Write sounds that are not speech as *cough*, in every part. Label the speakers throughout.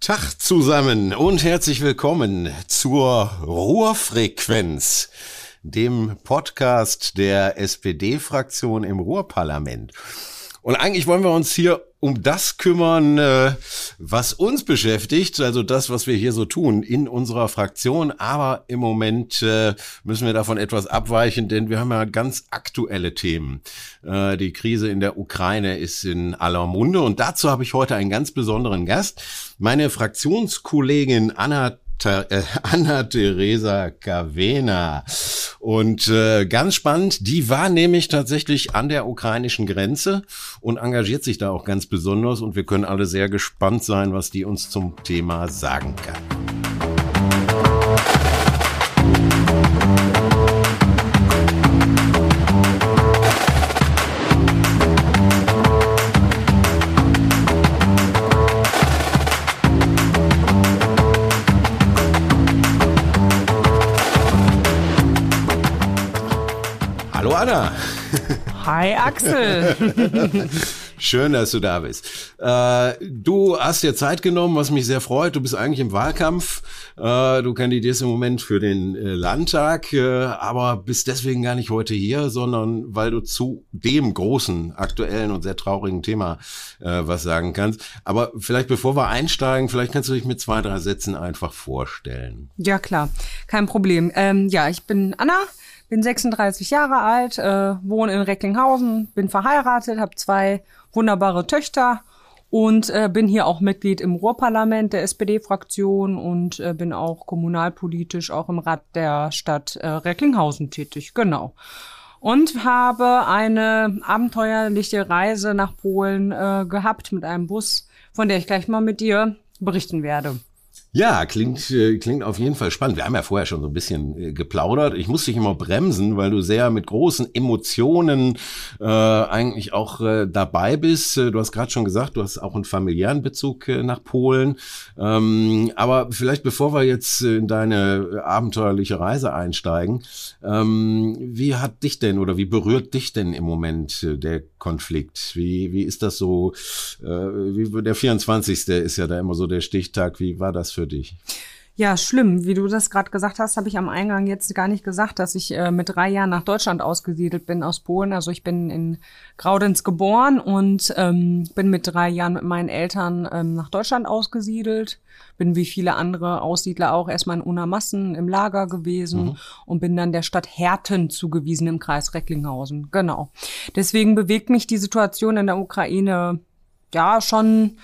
Speaker 1: Tag zusammen und herzlich willkommen zur Ruhrfrequenz, dem Podcast der SPD-Fraktion im Ruhrparlament. Und eigentlich wollen wir uns hier um das kümmern, äh, was uns beschäftigt, also das, was wir hier so tun in unserer Fraktion. Aber im Moment äh, müssen wir davon etwas abweichen, denn wir haben ja ganz aktuelle Themen. Äh, die Krise in der Ukraine ist in aller Munde und dazu habe ich heute einen ganz besonderen Gast. Meine Fraktionskollegin Anna äh, *laughs* Anna-Theresa Cavena. Und äh, ganz spannend, die war nämlich tatsächlich an der ukrainischen Grenze und engagiert sich da auch ganz besonders. Und wir können alle sehr gespannt sein, was die uns zum Thema sagen kann. Anna.
Speaker 2: Hi Axel. *laughs*
Speaker 1: Schön, dass du da bist. Äh, du hast dir Zeit genommen, was mich sehr freut. Du bist eigentlich im Wahlkampf. Äh, du kandidierst im Moment für den äh, Landtag, aber bist deswegen gar nicht heute hier, sondern weil du zu dem großen, aktuellen und sehr traurigen Thema was sagen kannst. Aber vielleicht bevor wir einsteigen, vielleicht kannst du dich mit zwei, drei Sätzen einfach vorstellen.
Speaker 2: Ja, klar. Kein Problem. Ähm, ja, ich bin Anna bin 36 Jahre alt, äh, wohne in Recklinghausen, bin verheiratet, habe zwei wunderbare Töchter und äh, bin hier auch Mitglied im Ruhrparlament der SPD-Fraktion und äh, bin auch kommunalpolitisch auch im Rat der Stadt äh, Recklinghausen tätig. Genau. Und habe eine abenteuerliche Reise nach Polen äh, gehabt mit einem Bus, von der ich gleich mal mit dir berichten werde.
Speaker 1: Ja, klingt, äh, klingt auf jeden Fall spannend. Wir haben ja vorher schon so ein bisschen äh, geplaudert. Ich muss dich immer bremsen, weil du sehr mit großen Emotionen äh, eigentlich auch äh, dabei bist. Äh, du hast gerade schon gesagt, du hast auch einen familiären Bezug äh, nach Polen. Ähm, aber vielleicht bevor wir jetzt in deine abenteuerliche Reise einsteigen, ähm, wie hat dich denn oder wie berührt dich denn im Moment äh, der Konflikt? Wie, wie ist das so? Äh, wie, der 24. ist ja da immer so der Stichtag. Wie war das für dich?
Speaker 2: Ja, schlimm. Wie du das gerade gesagt hast, habe ich am Eingang jetzt gar nicht gesagt, dass ich äh, mit drei Jahren nach Deutschland ausgesiedelt bin aus Polen. Also ich bin in Graudenz geboren und ähm, bin mit drei Jahren mit meinen Eltern ähm, nach Deutschland ausgesiedelt. Bin wie viele andere Aussiedler auch erstmal in Unamassen im Lager gewesen mhm. und bin dann der Stadt Herten zugewiesen im Kreis Recklinghausen. Genau. Deswegen bewegt mich die Situation in der Ukraine ja schon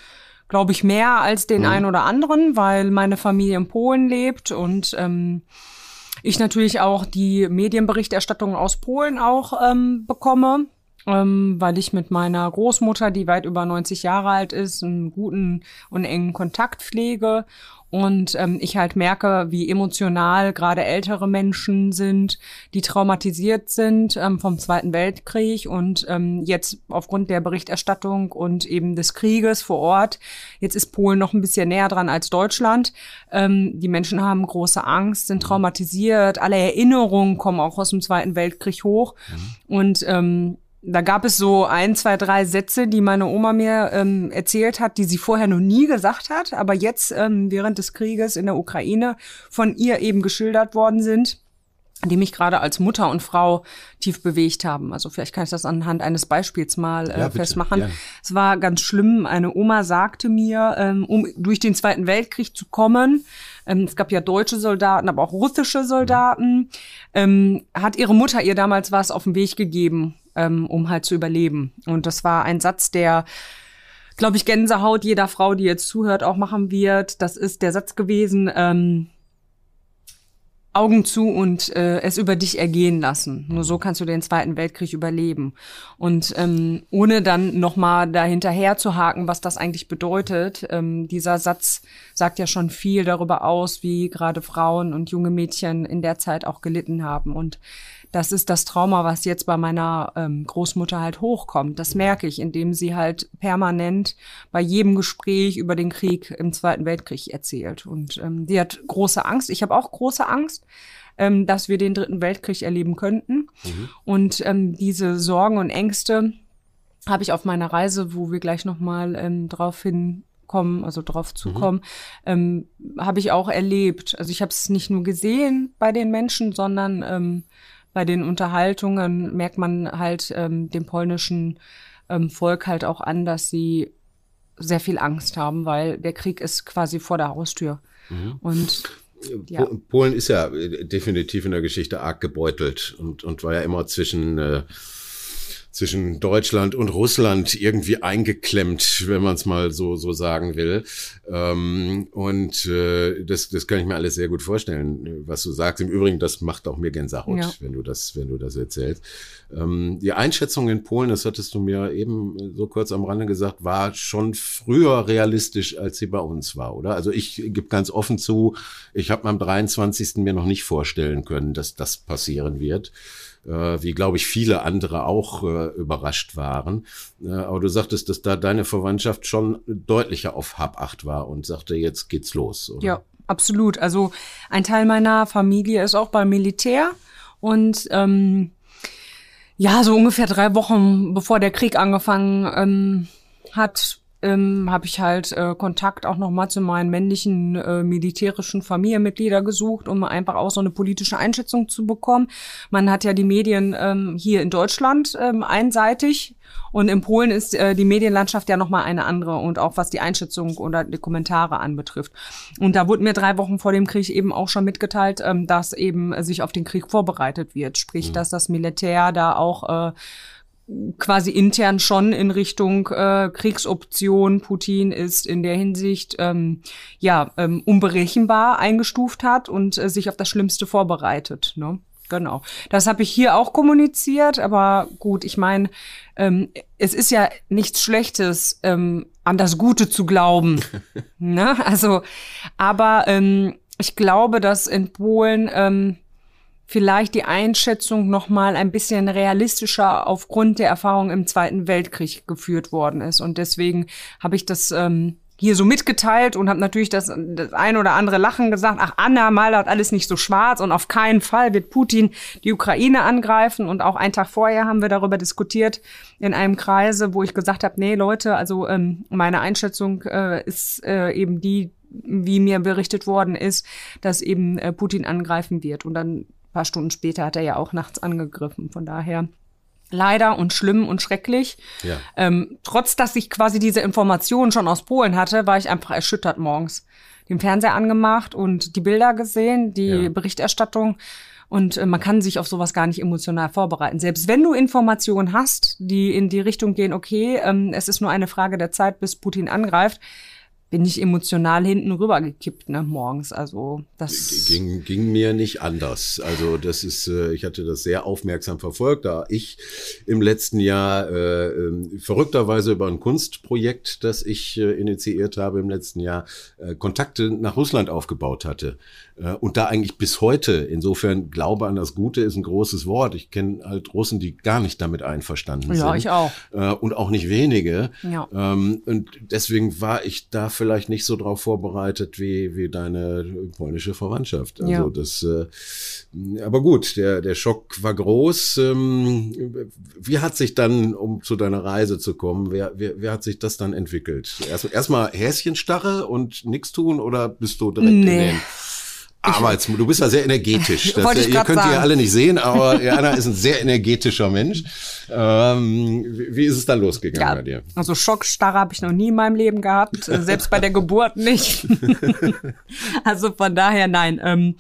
Speaker 2: glaube ich, mehr als den mhm. einen oder anderen, weil meine Familie in Polen lebt und ähm, ich natürlich auch die Medienberichterstattung aus Polen auch ähm, bekomme, ähm, weil ich mit meiner Großmutter, die weit über 90 Jahre alt ist, einen guten und engen Kontakt pflege und ähm, ich halt merke, wie emotional gerade ältere Menschen sind, die traumatisiert sind ähm, vom Zweiten Weltkrieg und ähm, jetzt aufgrund der Berichterstattung und eben des Krieges vor Ort, jetzt ist Polen noch ein bisschen näher dran als Deutschland. Ähm, die Menschen haben große Angst, sind traumatisiert, alle Erinnerungen kommen auch aus dem Zweiten Weltkrieg hoch mhm. und ähm, da gab es so ein, zwei, drei Sätze, die meine Oma mir ähm, erzählt hat, die sie vorher noch nie gesagt hat, aber jetzt ähm, während des Krieges in der Ukraine von ihr eben geschildert worden sind, die mich gerade als Mutter und Frau tief bewegt haben. Also vielleicht kann ich das anhand eines Beispiels mal äh, ja, festmachen. Ja. Es war ganz schlimm. Eine Oma sagte mir, ähm, um durch den Zweiten Weltkrieg zu kommen, ähm, es gab ja deutsche Soldaten, aber auch russische Soldaten, mhm. ähm, hat ihre Mutter ihr damals was auf den Weg gegeben ähm, um halt zu überleben. Und das war ein Satz, der glaube ich, Gänsehaut jeder Frau, die jetzt zuhört, auch machen wird. Das ist der Satz gewesen, ähm, Augen zu und äh, es über dich ergehen lassen. Nur so kannst du den Zweiten Weltkrieg überleben. Und ähm, ohne dann nochmal dahinterher zu haken, was das eigentlich bedeutet, ähm, dieser Satz sagt ja schon viel darüber aus, wie gerade Frauen und junge Mädchen in der Zeit auch gelitten haben. Und das ist das Trauma, was jetzt bei meiner ähm, Großmutter halt hochkommt. Das merke ich, indem sie halt permanent bei jedem Gespräch über den Krieg im Zweiten Weltkrieg erzählt. Und ähm, die hat große Angst. Ich habe auch große Angst, ähm, dass wir den Dritten Weltkrieg erleben könnten. Mhm. Und ähm, diese Sorgen und Ängste habe ich auf meiner Reise, wo wir gleich nochmal ähm, drauf hin kommen, also drauf zukommen, mhm. ähm, habe ich auch erlebt. Also ich habe es nicht nur gesehen bei den Menschen, sondern ähm, bei den Unterhaltungen merkt man halt ähm, dem polnischen ähm, Volk halt auch an, dass sie sehr viel Angst haben, weil der Krieg ist quasi vor der Haustür. Mhm. Und
Speaker 1: ja. Polen ist ja äh, definitiv in der Geschichte arg gebeutelt und, und war ja immer zwischen äh, zwischen Deutschland und Russland irgendwie eingeklemmt, wenn man es mal so so sagen will. Ähm, und äh, das, das kann ich mir alles sehr gut vorstellen, was du sagst. Im Übrigen, das macht auch mir Gänsehaut, ja. wenn du das, wenn du das erzählst. Ähm, die Einschätzung in Polen, das hattest du mir eben so kurz am Rande gesagt, war schon früher realistisch, als sie bei uns war, oder? Also ich gebe ganz offen zu, ich habe am 23. mir noch nicht vorstellen können, dass das passieren wird wie glaube ich viele andere auch äh, überrascht waren. Äh, aber du sagtest, dass da deine Verwandtschaft schon deutlicher auf Hab 8 war und sagte, jetzt geht's los. Oder?
Speaker 2: Ja, absolut. Also ein Teil meiner Familie ist auch beim Militär und ähm, ja, so ungefähr drei Wochen bevor der Krieg angefangen ähm, hat, ähm, habe ich halt äh, Kontakt auch nochmal zu meinen männlichen äh, militärischen Familienmitgliedern gesucht, um einfach auch so eine politische Einschätzung zu bekommen. Man hat ja die Medien ähm, hier in Deutschland ähm, einseitig und in Polen ist äh, die Medienlandschaft ja nochmal eine andere und auch was die Einschätzung oder die Kommentare anbetrifft. Und da wurde mir drei Wochen vor dem Krieg eben auch schon mitgeteilt, ähm, dass eben sich auf den Krieg vorbereitet wird. Sprich, mhm. dass das Militär da auch äh, quasi intern schon in Richtung äh, Kriegsoption Putin ist in der Hinsicht ähm, ja ähm, unberechenbar eingestuft hat und äh, sich auf das Schlimmste vorbereitet. Ne? Genau. Das habe ich hier auch kommuniziert, aber gut, ich meine, ähm, es ist ja nichts Schlechtes, ähm, an das Gute zu glauben. *laughs* ne? Also, aber ähm, ich glaube, dass in Polen ähm, vielleicht die Einschätzung noch mal ein bisschen realistischer aufgrund der Erfahrung im Zweiten Weltkrieg geführt worden ist. Und deswegen habe ich das ähm, hier so mitgeteilt und habe natürlich das, das ein oder andere Lachen gesagt, ach Anna, mal hat alles nicht so schwarz und auf keinen Fall wird Putin die Ukraine angreifen. Und auch einen Tag vorher haben wir darüber diskutiert in einem Kreise, wo ich gesagt habe, nee Leute, also ähm, meine Einschätzung äh, ist äh, eben die, wie mir berichtet worden ist, dass eben äh, Putin angreifen wird. Und dann paar Stunden später hat er ja auch nachts angegriffen. Von daher leider und schlimm und schrecklich. Ja. Ähm, trotz dass ich quasi diese Informationen schon aus Polen hatte, war ich einfach erschüttert morgens. Den Fernseher angemacht und die Bilder gesehen, die ja. Berichterstattung. Und äh, man kann sich auf sowas gar nicht emotional vorbereiten. Selbst wenn du Informationen hast, die in die Richtung gehen, okay, ähm, es ist nur eine Frage der Zeit, bis Putin angreift, bin ich emotional hinten rüber gekippt, ne, morgens. Also das
Speaker 1: ging, ging mir nicht anders. Also das ist, äh, ich hatte das sehr aufmerksam verfolgt, da ich im letzten Jahr äh, äh, verrückterweise über ein Kunstprojekt, das ich äh, initiiert habe im letzten Jahr, äh, Kontakte nach Russland aufgebaut hatte. Äh, und da eigentlich bis heute, insofern Glaube an das Gute ist ein großes Wort. Ich kenne halt Russen, die gar nicht damit einverstanden ja, sind.
Speaker 2: Ja, ich auch.
Speaker 1: Äh, und auch nicht wenige. Ja. Ähm, und deswegen war ich da vielleicht nicht so drauf vorbereitet wie, wie deine polnische Verwandtschaft. Also ja. das, äh, aber gut, der, der Schock war groß. Ähm, wie hat sich dann, um zu deiner Reise zu kommen, wer, wer, wer hat sich das dann entwickelt? Erst, erstmal Häschenstarre und nichts tun oder bist du direkt nee. in den Arbeits, du bist ja sehr energetisch. *laughs* Das, ich
Speaker 2: ihr
Speaker 1: könnt
Speaker 2: sagen.
Speaker 1: ihr alle nicht sehen, aber *laughs* Jana ist ein sehr energetischer Mensch. Ähm, wie, wie ist es dann losgegangen ja, bei dir?
Speaker 2: Also Schockstarre habe ich noch nie in meinem Leben gehabt, selbst bei der Geburt nicht. *laughs* also von daher nein. Ähm,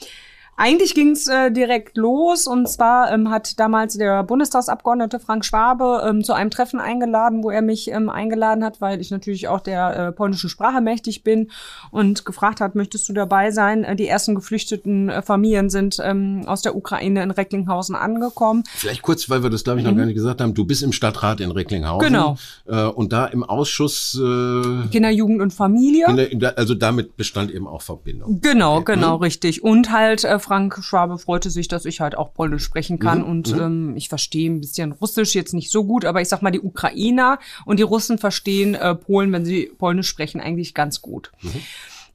Speaker 2: eigentlich ging's äh, direkt los und zwar ähm, hat damals der Bundestagsabgeordnete Frank Schwabe ähm, zu einem Treffen eingeladen, wo er mich ähm, eingeladen hat, weil ich natürlich auch der äh, polnischen Sprache mächtig bin und gefragt hat, möchtest du dabei sein? Äh, die ersten geflüchteten äh, Familien sind ähm, aus der Ukraine in Recklinghausen angekommen.
Speaker 1: Vielleicht kurz, weil wir das glaube ich noch mhm. gar nicht gesagt haben. Du bist im Stadtrat in Recklinghausen.
Speaker 2: Genau.
Speaker 1: Äh, und da im Ausschuss
Speaker 2: äh, Kinder, Jugend und Familie.
Speaker 1: Kinder, also damit bestand eben auch Verbindung.
Speaker 2: Genau, okay. genau, mhm. richtig. Und halt äh, Frank Schwabe freute sich, dass ich halt auch Polnisch sprechen kann mhm, und mhm. ähm, ich verstehe ein bisschen Russisch, jetzt nicht so gut, aber ich sag mal, die Ukrainer und die Russen verstehen äh, Polen, wenn sie Polnisch sprechen, eigentlich ganz gut. Mhm.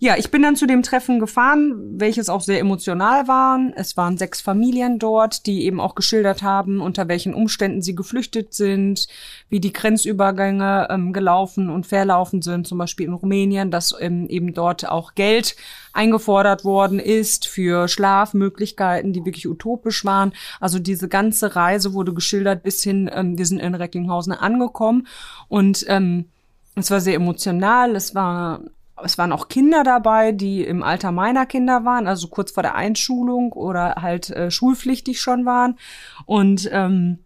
Speaker 2: Ja, ich bin dann zu dem Treffen gefahren, welches auch sehr emotional war. Es waren sechs Familien dort, die eben auch geschildert haben, unter welchen Umständen sie geflüchtet sind, wie die Grenzübergänge ähm, gelaufen und verlaufen sind, zum Beispiel in Rumänien, dass ähm, eben dort auch Geld eingefordert worden ist für Schlafmöglichkeiten, die wirklich utopisch waren. Also diese ganze Reise wurde geschildert bis hin, ähm, wir sind in Recklinghausen angekommen und ähm, es war sehr emotional, es war es waren auch Kinder dabei, die im Alter meiner Kinder waren, also kurz vor der Einschulung oder halt äh, schulpflichtig schon waren. Und ähm,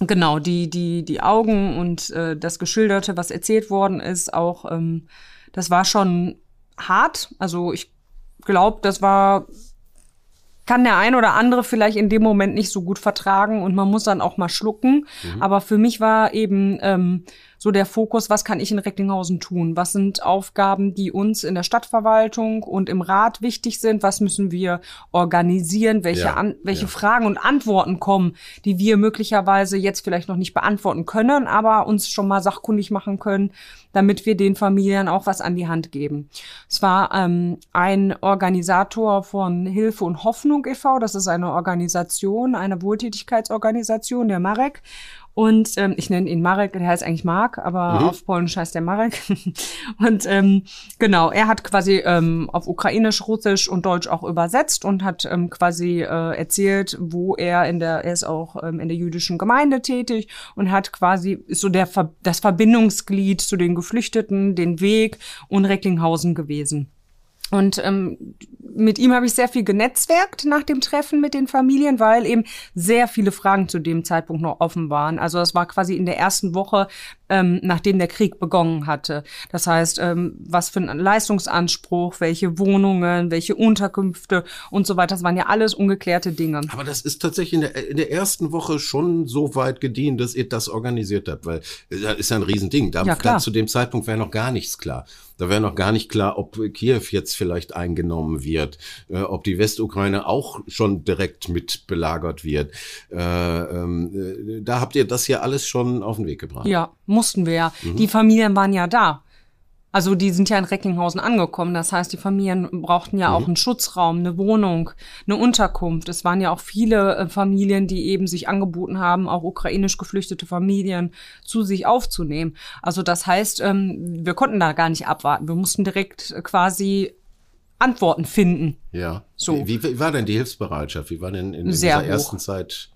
Speaker 2: genau, die, die, die Augen und äh, das Geschilderte, was erzählt worden ist, auch, ähm, das war schon hart. Also ich glaube, das war kann der ein oder andere vielleicht in dem Moment nicht so gut vertragen und man muss dann auch mal schlucken. Mhm. Aber für mich war eben ähm, so der Fokus, was kann ich in Recklinghausen tun? Was sind Aufgaben, die uns in der Stadtverwaltung und im Rat wichtig sind? Was müssen wir organisieren? Welche, ja, an, welche ja. Fragen und Antworten kommen, die wir möglicherweise jetzt vielleicht noch nicht beantworten können, aber uns schon mal sachkundig machen können, damit wir den Familien auch was an die Hand geben. Es war ähm, ein Organisator von Hilfe und Hoffnung e.V., das ist eine Organisation, eine Wohltätigkeitsorganisation, der Marek. Und ähm, ich nenne ihn Marek, der heißt eigentlich Mark, aber mhm. auf Polnisch heißt der Marek. *laughs* und ähm, genau, er hat quasi ähm, auf Ukrainisch, Russisch und Deutsch auch übersetzt und hat ähm, quasi äh, erzählt, wo er in der, er ist auch ähm, in der jüdischen Gemeinde tätig und hat quasi ist so der das Verbindungsglied zu den Geflüchteten, den Weg und Recklinghausen gewesen. Und ähm, mit ihm habe ich sehr viel genetzwerkt nach dem Treffen mit den Familien, weil eben sehr viele Fragen zu dem Zeitpunkt noch offen waren. Also das war quasi in der ersten Woche, ähm, nachdem der Krieg begonnen hatte. Das heißt, ähm, was für ein Leistungsanspruch, welche Wohnungen, welche Unterkünfte und so weiter. Das waren ja alles ungeklärte Dinge.
Speaker 1: Aber das ist tatsächlich in der, in der ersten Woche schon so weit gediehen, dass ihr das organisiert habt, weil das ist ja ein Riesending. Da, ja, da zu dem Zeitpunkt wäre noch gar nichts klar. Da wäre noch gar nicht klar, ob Kiew jetzt vielleicht eingenommen wird, äh, ob die Westukraine auch schon direkt mit belagert wird. Äh, ähm, äh, da habt ihr das ja alles schon auf den Weg gebracht.
Speaker 2: Ja, mussten wir ja. Mhm. Die Familien waren ja da. Also die sind ja in Recklinghausen angekommen. Das heißt, die Familien brauchten ja mhm. auch einen Schutzraum, eine Wohnung, eine Unterkunft. Es waren ja auch viele äh, Familien, die eben sich angeboten haben, auch ukrainisch geflüchtete Familien zu sich aufzunehmen. Also das heißt, ähm, wir konnten da gar nicht abwarten. Wir mussten direkt quasi Antworten finden.
Speaker 1: Ja. So. Wie, wie war denn die Hilfsbereitschaft? Wie war denn in, in dieser hoch. ersten Zeit?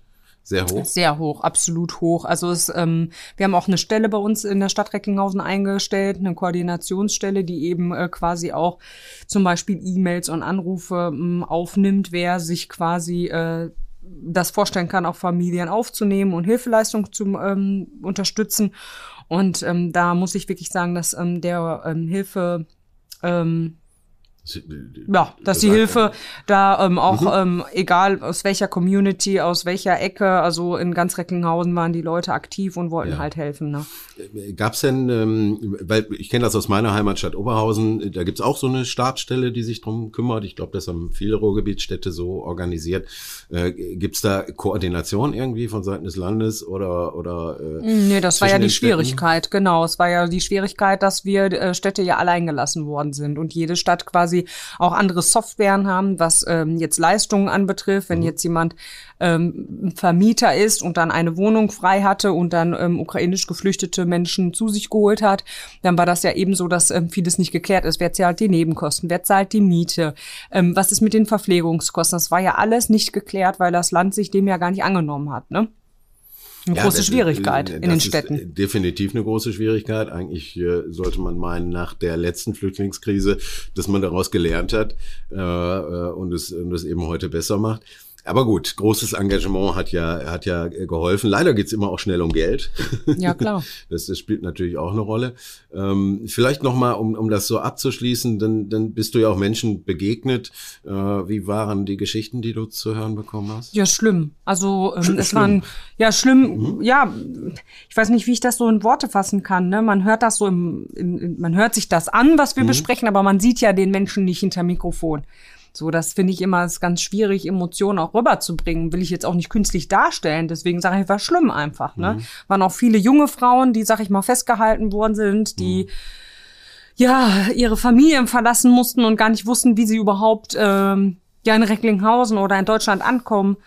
Speaker 1: Sehr hoch?
Speaker 2: Sehr hoch, absolut hoch. Also es, ähm, wir haben auch eine Stelle bei uns in der Stadt Recklinghausen eingestellt, eine Koordinationsstelle, die eben äh, quasi auch zum Beispiel E-Mails und Anrufe ähm, aufnimmt, wer sich quasi äh, das vorstellen kann, auch Familien aufzunehmen und Hilfeleistung zu ähm, unterstützen. Und ähm, da muss ich wirklich sagen, dass ähm, der ähm, Hilfe ähm, ja, dass die Hilfe da ähm, auch, mhm. ähm, egal aus welcher Community, aus welcher Ecke, also in ganz Recklinghausen waren die Leute aktiv und wollten ja. halt helfen. Ne?
Speaker 1: Äh, gab's denn, ähm, weil ich kenne das aus meiner Heimatstadt Oberhausen, da gibt's auch so eine Startstelle, die sich drum kümmert. Ich glaube, das haben viele Ruhrgebietsstädte so organisiert. Äh, gibt's da Koordination irgendwie von Seiten des Landes oder oder?
Speaker 2: Äh, nee, das war ja die Schwierigkeit. Genau, es war ja die Schwierigkeit, dass wir äh, Städte ja allein gelassen worden sind und jede Stadt quasi quasi auch andere Softwaren haben, was ähm, jetzt Leistungen anbetrifft. Wenn mhm. jetzt jemand ähm, Vermieter ist und dann eine Wohnung frei hatte und dann ähm, ukrainisch geflüchtete Menschen zu sich geholt hat, dann war das ja eben so, dass ähm, vieles nicht geklärt ist. Wer zahlt die Nebenkosten? Wer zahlt die Miete? Ähm, was ist mit den Verpflegungskosten? Das war ja alles nicht geklärt, weil das Land sich dem ja gar nicht angenommen hat. Ne? Eine ja, große Schwierigkeit in den Städten.
Speaker 1: definitiv eine große Schwierigkeit. Eigentlich äh, sollte man meinen, nach der letzten Flüchtlingskrise, dass man daraus gelernt hat äh, äh und, es, und es eben heute besser macht. Aber gut, großes Engagement hat ja, hat ja geholfen. Leider geht's immer auch schnell um Geld. *laughs*
Speaker 2: Ja, klar.
Speaker 1: Das, das spielt natürlich auch eine Rolle. Ähm, vielleicht nochmal, um, um das so abzuschließen, dann, dann bist du ja auch Menschen begegnet. Äh, wie waren die Geschichten, die du zu hören bekommen hast?
Speaker 2: Ja, schlimm. Also ähm, Sch es schlimm. waren ja schlimm, mhm. ja, ich weiß nicht, wie ich das so in Worte fassen kann. Ne? Man hört das so im, in, man hört sich das an, was wir mhm. besprechen, aber man sieht ja den Menschen nicht hinter Mikrofon. So, das finde ich immer ist ganz schwierig, Emotionen auch rüberzubringen. Will ich jetzt auch nicht künstlich darstellen. Deswegen sage ich, war schlimm einfach. Ne? Mhm. Waren auch viele junge Frauen, die, sag ich mal, festgehalten worden sind, die mhm ja ihre Familien verlassen mussten und gar nicht wussten, wie sie überhaupt ähm, ja in Recklinghausen oder in Deutschland ankommen.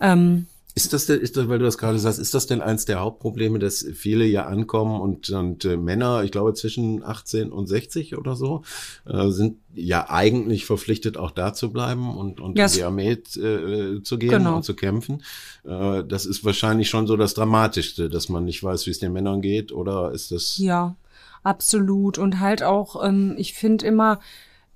Speaker 2: Ähm,
Speaker 1: ist das, denn, ist das, weil du das gerade sagst, ist das denn eins der Hauptprobleme, dass viele ja ankommen und, und äh, Männer, ich glaube zwischen 18 und 60 oder so, äh, sind ja eigentlich verpflichtet, auch da zu bleiben und, und yes. in die Armee äh, zu gehen genau. und zu kämpfen. Äh, das ist wahrscheinlich schon so das Dramatischste, dass man nicht weiß, wie es den Männern geht, oder ist das?
Speaker 2: Ja, absolut. Und halt auch, ähm, ich finde immer,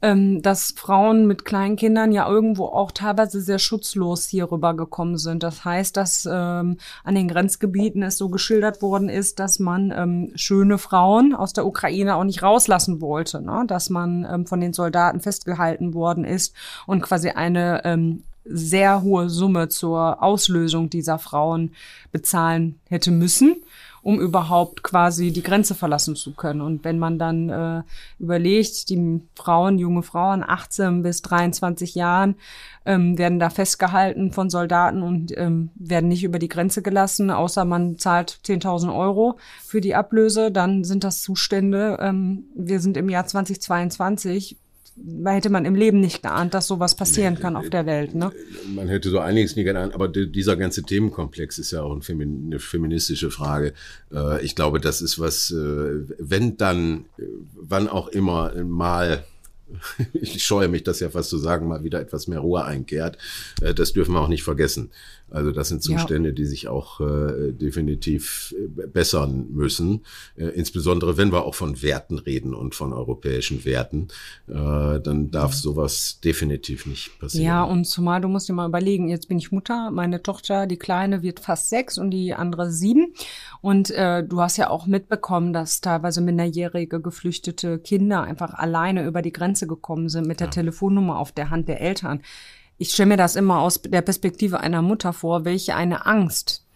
Speaker 2: ähm, dass Frauen mit kleinen Kindern ja irgendwo auch teilweise sehr schutzlos hier rübergekommen sind. Das heißt, dass ähm, an den Grenzgebieten es so geschildert worden ist, dass man ähm, schöne Frauen aus der Ukraine auch nicht rauslassen wollte, ne? dass man ähm, von den Soldaten festgehalten worden ist und quasi eine ähm, sehr hohe Summe zur Auslösung dieser Frauen bezahlen hätte müssen um überhaupt quasi die Grenze verlassen zu können. Und wenn man dann äh, überlegt, die Frauen, junge Frauen, 18 bis 23 Jahren, ähm, werden da festgehalten von Soldaten und ähm, werden nicht über die Grenze gelassen, außer man zahlt 10.000 Euro für die Ablöse, dann sind das Zustände. Ähm, wir sind im Jahr 2022 hätte man im Leben nicht geahnt, dass sowas passieren kann auf der Welt. Ne?
Speaker 1: Man hätte so einiges nie geahnt, aber dieser ganze Themenkomplex ist ja auch eine feministische Frage. Äh, ich glaube, das ist was, äh, wenn dann, äh, wann auch immer mal *laughs* ich scheue mich, das ja fast zu sagen, mal wieder etwas mehr Ruhe einkehrt. Das dürfen wir auch nicht vergessen. Also das sind Zustände, ja. die sich auch äh, definitiv äh, bessern müssen. Äh, insbesondere wenn wir auch von Werten reden und von europäischen Werten, äh, dann darf sowas definitiv nicht passieren.
Speaker 2: Ja, und zumal du musst dir mal überlegen, jetzt bin ich Mutter, meine Tochter, die Kleine wird fast sechs und die andere sieben. Und äh, du hast ja auch mitbekommen, dass teilweise minderjährige geflüchtete Kinder einfach alleine über die Grenze gekommen sind mit der ja. Telefonnummer auf der Hand der Eltern ich stelle mir das immer aus der Perspektive einer Mutter vor, welche eine Angst,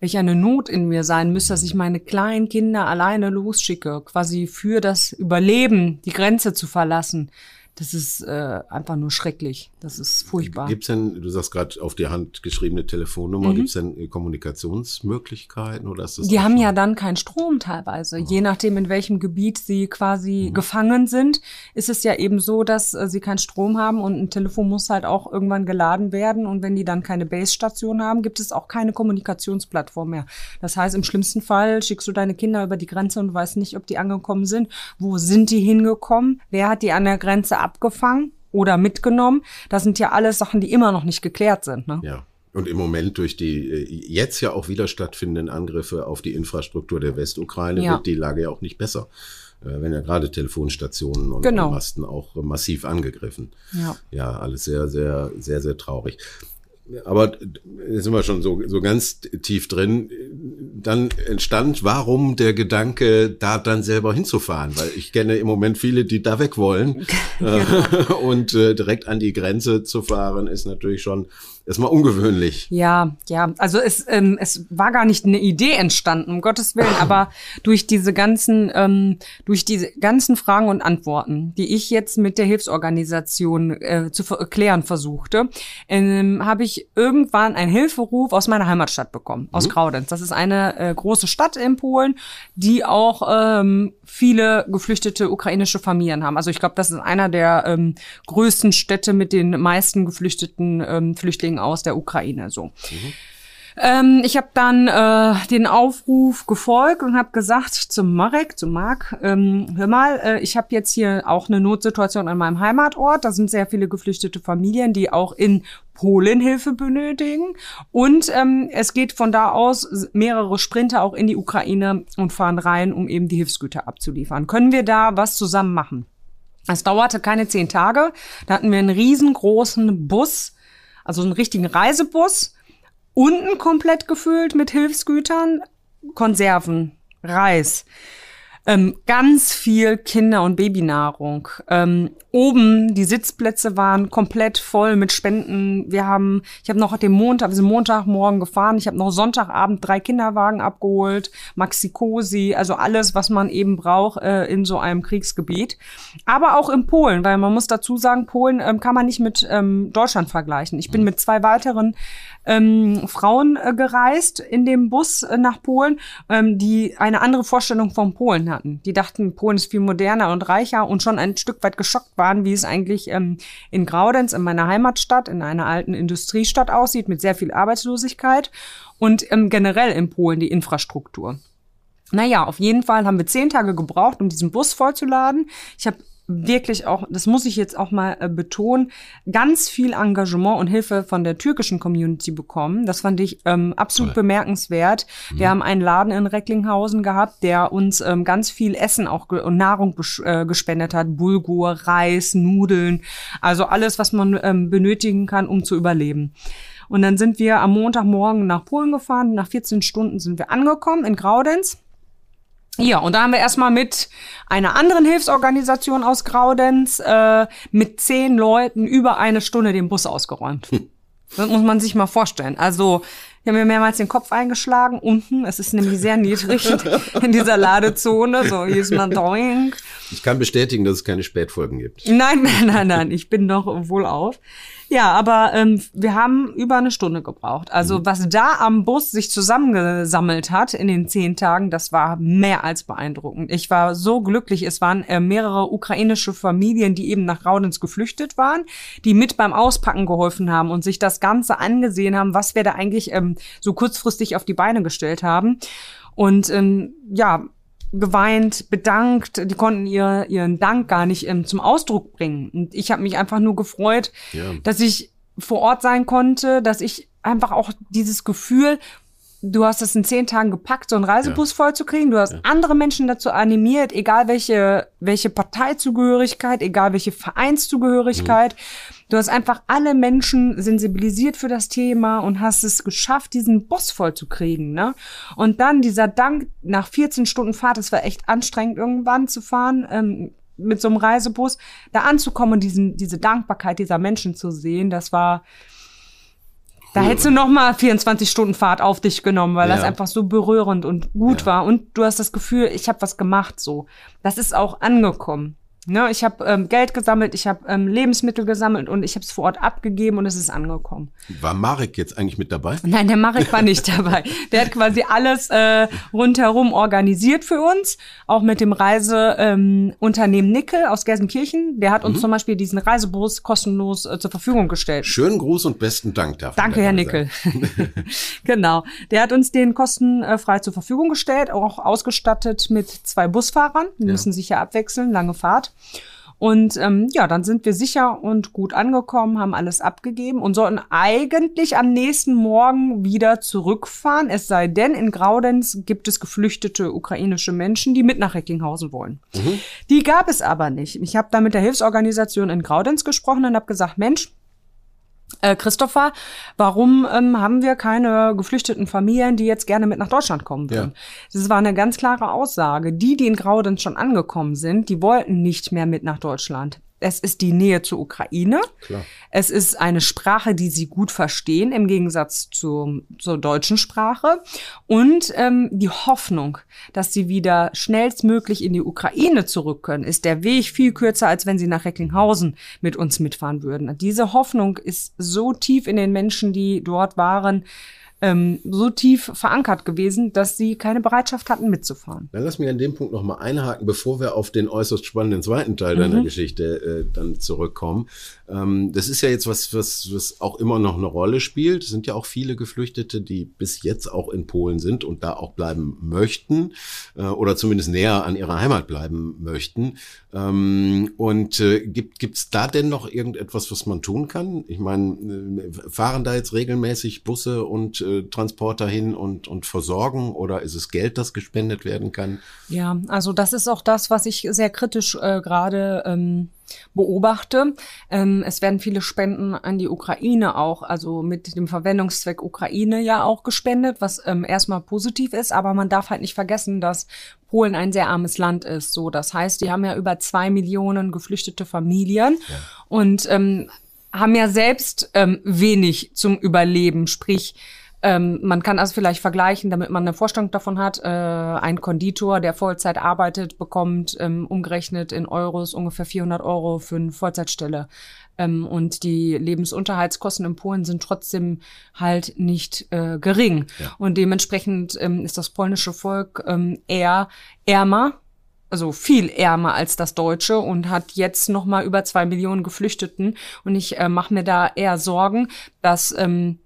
Speaker 2: welche eine Not in mir sein müsste, dass ich meine kleinen Kinder alleine losschicke, quasi für das Überleben die Grenze zu verlassen das ist äh, einfach nur schrecklich. Das ist furchtbar.
Speaker 1: Gibt es denn, du sagst gerade auf die Hand geschriebene Telefonnummer, mhm. gibt es denn äh, Kommunikationsmöglichkeiten oder ist das
Speaker 2: Die haben schon? ja dann keinen Strom teilweise. Oh. Je nachdem, in welchem Gebiet sie quasi mhm. gefangen sind, ist es ja eben so, dass äh, sie keinen Strom haben und ein Telefon muss halt auch irgendwann geladen werden. Und wenn die dann keine Base-Station haben, gibt es auch keine Kommunikationsplattform mehr. Das heißt, im schlimmsten Fall schickst du deine Kinder über die Grenze und weißt nicht, ob die angekommen sind. Wo sind die hingekommen? Wer hat die an der Grenze abgefangen oder mitgenommen. Das sind ja alles Sachen, die immer noch nicht geklärt sind. Ne?
Speaker 1: Ja. Und im Moment durch die äh, jetzt ja auch wieder stattfindenden Angriffe auf die Infrastruktur der Westukraine ja. wird die Lage ja auch nicht besser. Äh, wenn ja gerade Telefonstationen und genau. Masten auch massiv angegriffen. Ja. ja, alles sehr, sehr, sehr, sehr traurig aber jetzt sind wir schon so, so ganz tief drin. Dann entstand, warum der Gedanke, da dann selber hinzufahren, weil ich kenne im Moment viele, die da weg wollen. *laughs* ja. Und äh, direkt an die Grenze zu fahren, ist natürlich schon erstmal ungewöhnlich.
Speaker 2: Ja, ja. Also es, ähm, es war gar nicht eine Idee entstanden, um Gottes Willen, aber durch diese ganzen, ähm, durch diese ganzen Fragen und Antworten, die ich jetzt mit der Hilfsorganisation äh, zu erklären versuchte, ähm, habe ich irgendwann einen Hilferuf aus meiner Heimatstadt bekommen, aus mhm. Graudenz. Das ist eine äh, große Stadt in Polen, die auch ähm, viele geflüchtete ukrainische Familien haben. Also ich glaube, das ist einer der ähm, größten Städte mit den meisten geflüchteten ähm, Flüchtlingen Flüchtlingen aus der Ukraine. So. Mhm. Ähm, ich habe dann äh, den Aufruf gefolgt und habe gesagt zum Marek, zum Marc, ähm, hör mal, äh, ich habe jetzt hier auch eine Notsituation an meinem Heimatort. Da sind sehr viele geflüchtete Familien, die auch in Polen Hilfe benötigen. Und ähm, es geht von da aus mehrere Sprinter auch in die Ukraine und fahren rein, um eben die Hilfsgüter abzuliefern. Können wir da was zusammen machen? Es dauerte keine zehn Tage. Da hatten wir einen riesengroßen Bus also einen richtigen Reisebus, unten komplett gefüllt mit Hilfsgütern, Konserven, Reis, ähm, ganz viel Kinder- und Babynahrung. Ähm, oben die Sitzplätze waren komplett voll mit Spenden. Wir haben, ich habe noch den Montag, wir sind Montagmorgen gefahren. Ich habe noch Sonntagabend drei Kinderwagen abgeholt, Maxi Cosi, also alles, was man eben braucht äh, in so einem Kriegsgebiet. Aber auch in Polen, weil man muss dazu sagen, Polen ähm, kann man nicht mit ähm, Deutschland vergleichen. Ich bin mit zwei weiteren ähm, Frauen äh, gereist in dem Bus äh, nach Polen, ähm, die eine andere Vorstellung von Polen hatten. Die dachten, Polen ist viel moderner und reicher und schon ein Stück weit geschockt waren, wie es eigentlich ähm, in Graudenz, in meiner Heimatstadt, in einer alten Industriestadt aussieht, mit sehr viel Arbeitslosigkeit und ähm, generell in Polen die Infrastruktur. Naja, auf jeden Fall haben wir zehn Tage gebraucht, um diesen Bus vollzuladen. Ich habe wirklich auch, das muss ich jetzt auch mal äh, betonen, ganz viel Engagement und Hilfe von der türkischen Community bekommen. Das fand ich ähm, absolut Toll. bemerkenswert. Mhm. Wir haben einen Laden in Recklinghausen gehabt, der uns ähm, ganz viel Essen auch und Nahrung äh, gespendet hat. Bulgur, Reis, Nudeln, also alles, was man ähm, benötigen kann, um zu überleben. Und dann sind wir am Montagmorgen nach Polen gefahren. Nach 14 Stunden sind wir angekommen in Graudenz. Ja, und da haben wir erstmal mit einer anderen Hilfsorganisation aus Graudenz äh, mit zehn Leuten über eine Stunde den Bus ausgeräumt. Hm. Das muss man sich mal vorstellen. Also, ich habe mir mehrmals den Kopf eingeschlagen unten. Es ist nämlich sehr niedrig *laughs* in dieser Ladezone. So, hier ist man doing.
Speaker 1: Ich kann bestätigen, dass es keine Spätfolgen gibt.
Speaker 2: Nein, *laughs* nein, nein, nein. Ich bin noch wohl auf. Ja, aber ähm, wir haben über eine Stunde gebraucht. Also mhm. was da am Bus sich zusammengesammelt hat in den zehn Tagen, das war mehr als beeindruckend. Ich war so glücklich. Es waren äh, mehrere ukrainische Familien, die eben nach Raudenz geflüchtet waren, die mit beim Auspacken geholfen haben und sich das Ganze angesehen haben, was wir da eigentlich ähm, so kurzfristig auf die Beine gestellt haben. Und ähm, ja, geweint, bedankt. Die konnten ihr, ihren Dank gar nicht ähm, zum Ausdruck bringen. Und ich habe mich einfach nur gefreut, ja. dass ich vor Ort sein konnte, dass ich einfach auch dieses Gefühl, du hast es in zehn Tagen gepackt, so einen Reisebus ja. voll zu kriegen. Du hast ja. andere Menschen dazu animiert, egal welche, welche Parteizugehörigkeit, egal welche Vereinszugehörigkeit. Mhm. Du hast einfach alle Menschen sensibilisiert für das Thema und hast es geschafft, diesen Boss voll zu kriegen, ne? Und dann dieser Dank nach 14 Stunden Fahrt, es war echt anstrengend irgendwann zu fahren, ähm, mit so einem Reisebus, da anzukommen und diesen, diese Dankbarkeit dieser Menschen zu sehen, das war, da hättest du noch mal 24 Stunden Fahrt auf dich genommen, weil ja. das einfach so berührend und gut ja. war. Und du hast das Gefühl, ich habe was gemacht so. Das ist auch angekommen. Ne, ich habe ähm, Geld gesammelt, ich habe ähm, Lebensmittel gesammelt und ich habe es vor Ort abgegeben und es ist angekommen.
Speaker 1: War Marek jetzt eigentlich mit dabei?
Speaker 2: Nein, der Marek war nicht *laughs* dabei. Der hat quasi alles äh, rundherum organisiert für uns, auch mit dem Reiseunternehmen ähm, Nickel aus Gelsenkirchen. Der hat uns mhm. zum Beispiel diesen Reisebus kostenlos äh, zur Verfügung gestellt.
Speaker 1: Schönen Gruß und besten Dank dafür.
Speaker 2: Danke, Herr Nickel. *laughs* *laughs* genau. Der hat uns den kostenfrei zur Verfügung gestellt, auch ausgestattet mit zwei Busfahrern. Die ja. müssen sich ja abwechseln, lange Fahrt. Und ähm, ja, dann sind wir sicher und gut angekommen, haben alles abgegeben und sollten eigentlich am nächsten Morgen wieder zurückfahren. Es sei denn, in Graudenz gibt es geflüchtete ukrainische Menschen, die mit nach Recklinghausen wollen. Mhm. Die gab es aber nicht. Ich habe da mit der Hilfsorganisation in Graudenz gesprochen und habe gesagt, Mensch, äh, Christopher, warum ähm, haben wir keine geflüchteten Familien, die jetzt gerne mit nach Deutschland kommen würden? Ja. Das war eine ganz klare Aussage. Die, die in Graudenz schon angekommen sind, die wollten nicht mehr mit nach Deutschland. Es ist die Nähe zur Ukraine. Klar. Es ist eine Sprache, die sie gut verstehen, im Gegensatz zur, zur deutschen Sprache. Und ähm, die Hoffnung, dass sie wieder schnellstmöglich in die Ukraine zurück können, ist der Weg viel kürzer, als wenn sie nach Recklinghausen mit uns mitfahren würden. Diese Hoffnung ist so tief in den Menschen, die dort waren, ähm, so tief verankert gewesen, dass sie keine Bereitschaft hatten, mitzufahren.
Speaker 1: Dann lass mich an dem Punkt nochmal einhaken, bevor wir auf den äußerst spannenden zweiten Teil mhm. deiner Geschichte äh, dann zurückkommen. Ähm, das ist ja jetzt was, was, was auch immer noch eine Rolle spielt. Es sind ja auch viele Geflüchtete, die bis jetzt auch in Polen sind und da auch bleiben möchten äh, oder zumindest näher an ihrer Heimat bleiben möchten. Ähm, und äh, gibt es da denn noch irgendetwas, was man tun kann? Ich meine, äh, fahren da jetzt regelmäßig Busse und äh, Transporter hin und, und versorgen oder ist es Geld, das gespendet werden kann?
Speaker 2: Ja, also das ist auch das, was ich sehr kritisch äh, gerade ähm, beobachte. Ähm, es werden viele Spenden an die Ukraine auch, also mit dem Verwendungszweck Ukraine ja auch gespendet, was ähm, erstmal positiv ist, aber man darf halt nicht vergessen, dass Polen ein sehr armes Land ist. So, das heißt, die haben ja über zwei Millionen geflüchtete Familien ja. und ähm, haben ja selbst ähm, wenig zum Überleben, sprich ähm, man kann also vielleicht vergleichen, damit man eine Vorstellung davon hat. Äh, ein Konditor, der Vollzeit arbeitet, bekommt ähm, umgerechnet in Euros ungefähr 400 Euro für eine Vollzeitstelle. Ähm, und die Lebensunterhaltskosten in Polen sind trotzdem halt nicht äh, gering. Ja. Und dementsprechend ähm, ist das polnische Volk ähm, eher ärmer also viel ärmer als das Deutsche und hat jetzt noch mal über zwei Millionen Geflüchteten. Und ich äh, mache mir da eher Sorgen, dass ähm,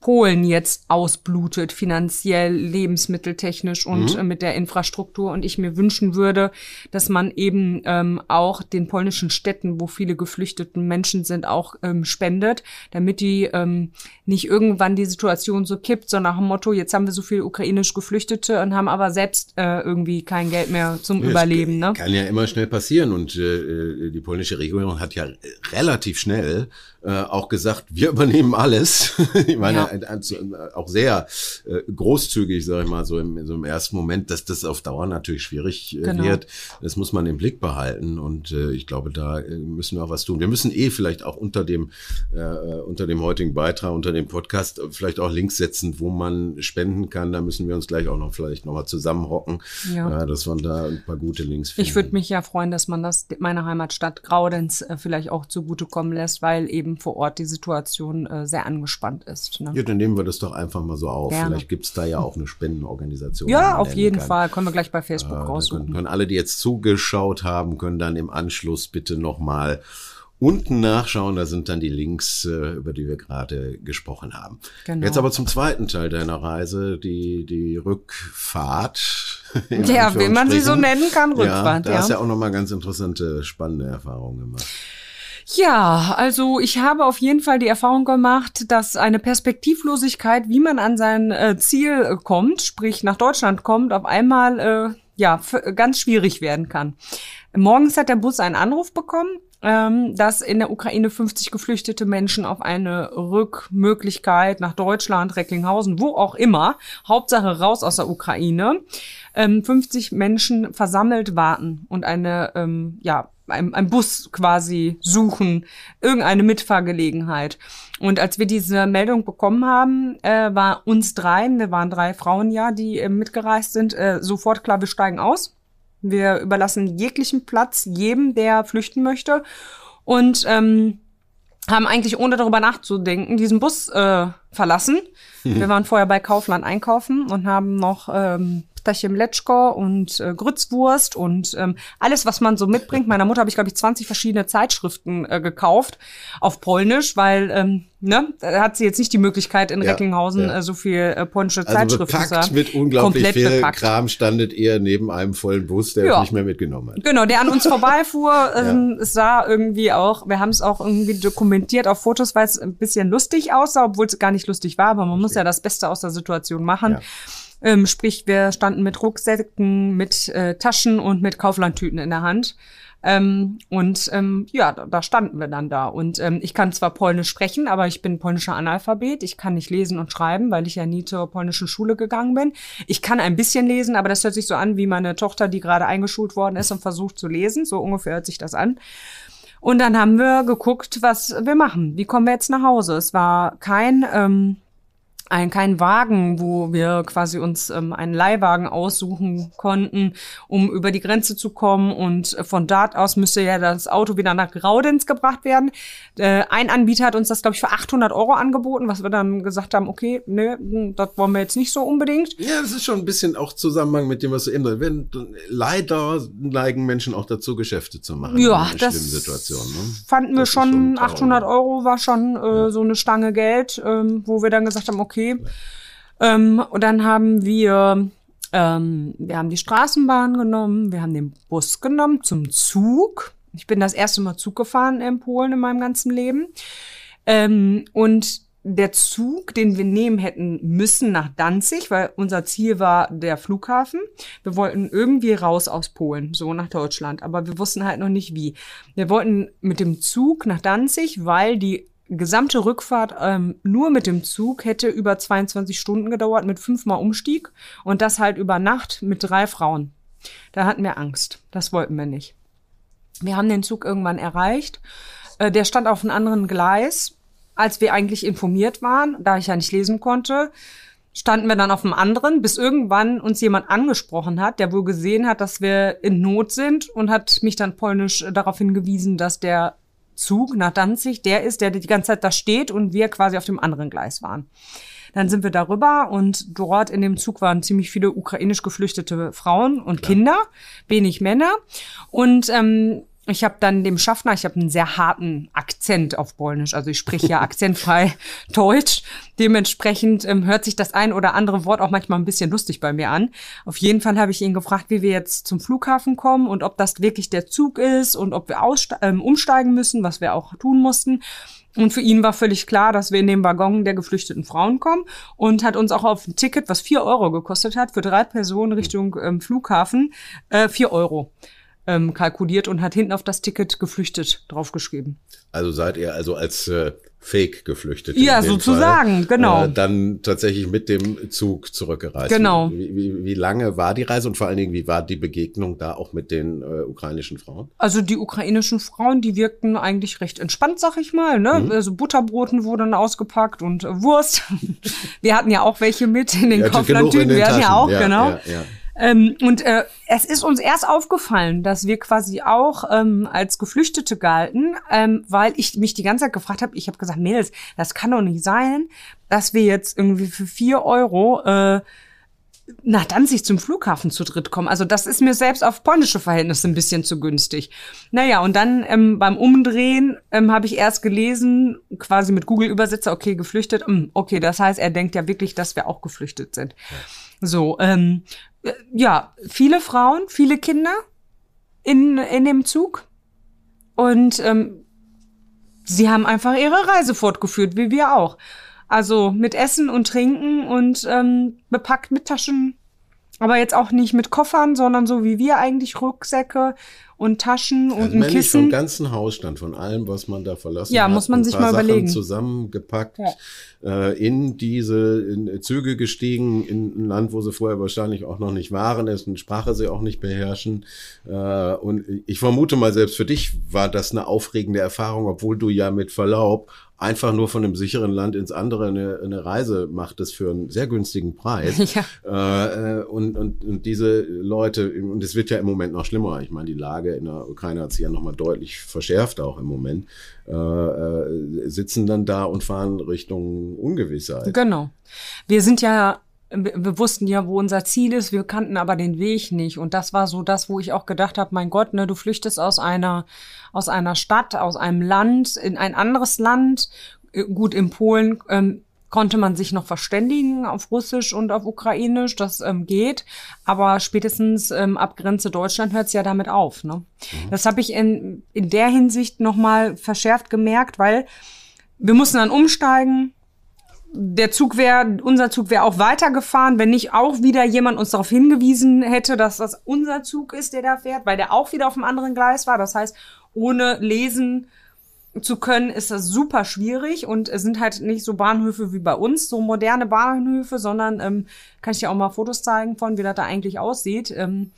Speaker 2: Polen jetzt ausblutet, finanziell, lebensmitteltechnisch und mhm. äh, mit der Infrastruktur. Und ich mir wünschen würde, dass man eben ähm, auch den polnischen Städten, wo viele geflüchteten Menschen sind, auch ähm, spendet, damit die ähm, nicht irgendwann die Situation so kippt, so nach dem Motto, jetzt haben wir so viele ukrainisch Geflüchtete und haben aber selbst äh, irgendwie kein Geld mehr zum ja, Überleben.
Speaker 1: Ne? Kann ja immer schnell passieren. Und äh, äh die polnische Regierung hat ja relativ schnell äh, auch gesagt, wir übernehmen alles. *laughs* ich meine, ja. Äh, auch sehr äh, großzügig, sage ich mal, so im, so im ersten Moment, dass das auf Dauer natürlich schwierig äh, genau. wird. Das muss man im Blick behalten und äh, ich glaube, da äh, müssen wir auch was tun. Wir müssen eh vielleicht auch unter dem äh, unter dem heutigen Beitrag, unter dem Podcast vielleicht auch Links setzen, wo man spenden kann. Da müssen wir uns gleich auch noch vielleicht nochmal zusammenhocken, ja. äh, dass man da ein paar gute Links
Speaker 2: finden. Ich würde mich ja freuen, dass man das meiner Heimatstadt Graudenz äh, vielleicht auch zugutekommen lässt, weil eben eben vor Ort die Situation äh, sehr angespannt ist.
Speaker 1: Ne? Ja, dann nehmen wir das doch einfach mal so auf. Gerne. Vielleicht gibt es da ja auch eine Spendenorganisation.
Speaker 2: Ja, auf jeden kann. Fall. Können wir gleich bei Facebook äh, raussuchen.
Speaker 1: Können, können alle, die jetzt zugeschaut haben, können dann im Anschluss bitte nochmal unten nachschauen. Da sind dann die Links, äh, über die wir gerade gesprochen haben. Genau. Jetzt aber zum zweiten Teil deiner Reise, die, die Rückfahrt.
Speaker 2: Ja, wie man sie so nennen kann, Rückfahrt.
Speaker 1: Ja, da ja. hast du ja auch nochmal ganz interessante, spannende Erfahrungen gemacht.
Speaker 2: Ja, also ich habe auf jeden Fall die Erfahrung gemacht, dass eine Perspektivlosigkeit, wie man an sein äh, Ziel kommt, sprich nach Deutschland kommt, auf einmal äh, ja ganz schwierig werden kann. Morgens hat der Bus einen Anruf bekommen, ähm, dass in der Ukraine 50 geflüchtete Menschen auf eine Rückmöglichkeit nach Deutschland, Recklinghausen, wo auch immer, Hauptsache raus aus der Ukraine, ähm, 50 Menschen versammelt warten und eine ähm, ja ein, ein Bus quasi suchen, irgendeine Mitfahrgelegenheit. Und als wir diese Meldung bekommen haben, äh, war uns dreien, wir waren drei Frauen ja, die äh, mitgereist sind, äh, sofort klar, wir steigen aus. Wir überlassen jeglichen Platz jedem, der flüchten möchte. Und ähm, haben eigentlich ohne darüber nachzudenken diesen Bus äh, verlassen. Mhm. *laughs* Wir waren vorher bei Kaufland einkaufen und haben noch ähm, Ptache Mleczko und äh, Grützwurst und ähm, alles, was man so mitbringt. Meiner Mutter habe ich, glaube ich, 20 verschiedene Zeitschriften äh, gekauft auf Polnisch, weil ähm, ne, da hat sie jetzt nicht die Möglichkeit in ja, Recklinghausen ja. äh, so viel äh, polnische also Zeitschriften
Speaker 1: zu haben. mit unglaublich viel bepackt. Kram standet ihr neben einem vollen Bus, der ja. nicht mehr mitgenommen hat.
Speaker 2: Genau, der an uns *laughs* vorbeifuhr. Ähm, Es sah irgendwie auch, wir haben es auch irgendwie dokumentiert auf Fotos, weil es ein bisschen lustig aussah, obwohl es gar nicht lustig war, aber man muss ja das Beste aus der Situation machen. Ähm, sprich, wir standen mit Rucksäcken, mit äh, Taschen und mit Kauflandtüten in der Hand. Ähm, und ähm, ja, da, da standen wir dann da. Und ähm, ich kann zwar Polnisch sprechen, aber ich bin polnischer Analphabet. Ich kann nicht lesen und schreiben, weil ich ja nie zur polnischen Schule gegangen bin. Ich kann ein bisschen lesen, aber das hört sich so an wie meine Tochter, die gerade eingeschult worden ist und versucht zu lesen. So ungefähr hört sich das an. Und dann haben wir geguckt, was wir machen. Wie kommen wir jetzt nach Hause? Es war kein ähm, ein, kein Wagen, wo wir quasi uns ähm, einen Leihwagen aussuchen konnten, um über die Grenze zu kommen. Und von dort aus müsste ja das Auto wieder nach Graudenz gebracht werden. Äh, ein Anbieter hat uns das, glaube ich, für 800 Euro angeboten, was wir dann gesagt haben, okay, ne, das wollen wir jetzt nicht so unbedingt.
Speaker 1: Ja, das ist schon ein bisschen auch Zusammenhang mit dem, was du eben wenn Leider neigen Menschen auch dazu, Geschäfte zu machen.
Speaker 2: Ja, das ne? fanden wir das schon, schon 800 Euro war schon äh, ja. so eine Stange Geld, ähm, wo wir dann gesagt haben, okay, okay. Ähm, und dann haben wir, ähm, wir haben die Straßenbahn genommen, wir haben den Bus genommen zum Zug. Ich bin das erste Mal Zug gefahren in Polen in meinem ganzen Leben. Ähm, und der Zug, den wir nehmen hätten müssen nach Danzig, weil unser Ziel war der Flughafen. Wir wollten irgendwie raus aus Polen, so nach Deutschland, aber wir wussten halt noch nicht wie. Wir wollten mit dem Zug nach Danzig, weil die gesamte Rückfahrt ähm, nur mit dem Zug hätte über 22 Stunden gedauert mit fünfmal Umstieg und das halt über Nacht mit drei Frauen. Da hatten wir Angst. Das wollten wir nicht. Wir haben den Zug irgendwann erreicht. Äh, der stand auf einem anderen Gleis, als wir eigentlich informiert waren. Da ich ja nicht lesen konnte, standen wir dann auf einem anderen, bis irgendwann uns jemand angesprochen hat, der wohl gesehen hat, dass wir in Not sind und hat mich dann polnisch darauf hingewiesen, dass der Zug nach Danzig der ist, der die ganze Zeit da steht und wir quasi auf dem anderen Gleis waren. Dann sind wir darüber und dort in dem Zug waren ziemlich viele ukrainisch geflüchtete Frauen und Kinder, wenig Männer. Und ähm, ich habe dann dem Schaffner, ich habe einen sehr harten Akzent auf Polnisch, also ich spreche ja *laughs* akzentfrei Deutsch. Dementsprechend ähm, hört sich das ein oder andere Wort auch manchmal ein bisschen lustig bei mir an. Auf jeden Fall habe ich ihn gefragt, wie wir jetzt zum Flughafen kommen und ob das wirklich der Zug ist und ob wir ähm, umsteigen müssen, was wir auch tun mussten. Und für ihn war völlig klar, dass wir in den Waggon der geflüchteten Frauen kommen und hat uns auch auf ein Ticket, was vier Euro gekostet hat, für drei Personen Richtung ähm, Flughafen, äh, vier Euro ähm, kalkuliert und hat hinten auf das Ticket geflüchtet draufgeschrieben.
Speaker 1: Also seid ihr also als äh, Fake geflüchtet?
Speaker 2: Ja, sozusagen, Fall, genau.
Speaker 1: Äh, dann tatsächlich mit dem Zug zurückgereist.
Speaker 2: Genau.
Speaker 1: Wie, wie, wie, lange war die Reise und vor allen Dingen, wie war die Begegnung da auch mit den äh, ukrainischen Frauen?
Speaker 2: Also die ukrainischen Frauen, die wirkten eigentlich recht entspannt, sag ich mal. Ne? Mhm. Also Butterbroten wurden ausgepackt und äh, Wurst. *laughs* Wir hatten ja auch welche mit in den ja, Kauflandtüten. Wir hatten ja auch, ja, genau. Ja. Ähm, und äh, es ist uns erst aufgefallen, dass wir quasi auch ähm, als Geflüchtete galten, ähm, weil ich mich die ganze Zeit gefragt habe, ich habe gesagt, Mädels, das kann doch nicht sein, dass wir jetzt irgendwie für vier Euro äh, nach Danzig zum Flughafen zu dritt kommen. Also das ist mir selbst auf polnische Verhältnisse ein bisschen zu günstig. Naja, und dann ähm, beim Umdrehen ähm, habe ich erst gelesen, quasi mit Google-Übersetzer, okay, geflüchtet. Ähm, okay, das heißt, er denkt ja wirklich, dass wir auch geflüchtet sind. So, ähm, ja, viele Frauen, viele Kinder in, in dem Zug. Und ähm, sie haben einfach ihre Reise fortgeführt, wie wir auch. Also mit Essen und Trinken und ähm, bepackt mit Taschen aber jetzt auch nicht mit Koffern, sondern so wie wir eigentlich Rucksäcke und Taschen und also ein Kissen.
Speaker 1: vom ganzen Hausstand, von allem, was man da verlassen
Speaker 2: ja,
Speaker 1: hat.
Speaker 2: Ja, muss man sich mal Sachen überlegen.
Speaker 1: zusammengepackt, ja. Äh, in diese in Züge gestiegen, in ein Land, wo sie vorher wahrscheinlich auch noch nicht waren, dessen Sprache sie auch nicht beherrschen. Äh, und ich vermute mal, selbst für dich war das eine aufregende Erfahrung, obwohl du ja mit Verlaub einfach nur von einem sicheren Land ins andere eine, eine Reise macht es für einen sehr günstigen Preis. *laughs* Ja. Äh, äh, und, und, und diese Leute, und es wird ja im Moment noch schlimmer. Ich meine, die Lage in der Ukraine hat sich ja nochmal deutlich verschärft auch im Moment. Äh, äh, sitzen dann da und fahren Richtung Ungewissheit.
Speaker 2: Genau. Wir sind ja wir wussten ja, wo unser Ziel ist, wir kannten aber den Weg nicht. Und das war so das, wo ich auch gedacht habe, mein Gott, ne, du flüchtest aus einer, aus einer Stadt, aus einem Land, in ein anderes Land. Äh, gut, in Polen ähm, konnte man sich noch verständigen auf Russisch und auf Ukrainisch, das ähm, geht. Aber spätestens ähm, ab Grenze Deutschland hört es ja damit auf. Ne? Mhm. Das habe ich in, in der Hinsicht nochmal verschärft gemerkt, weil wir mussten dann umsteigen der Zug wäre, unser Zug wäre auch weitergefahren, wenn nicht auch wieder jemand uns darauf hingewiesen hätte, dass das unser Zug ist, der da fährt, weil der auch wieder auf einem anderen Gleis war. Das heißt, ohne lesen zu können, ist das super schwierig und es sind halt nicht so Bahnhöfe wie bei uns, so moderne Bahnhöfe, sondern ähm, kann ich dir auch mal Fotos zeigen von, wie das da eigentlich aussieht. Ähm,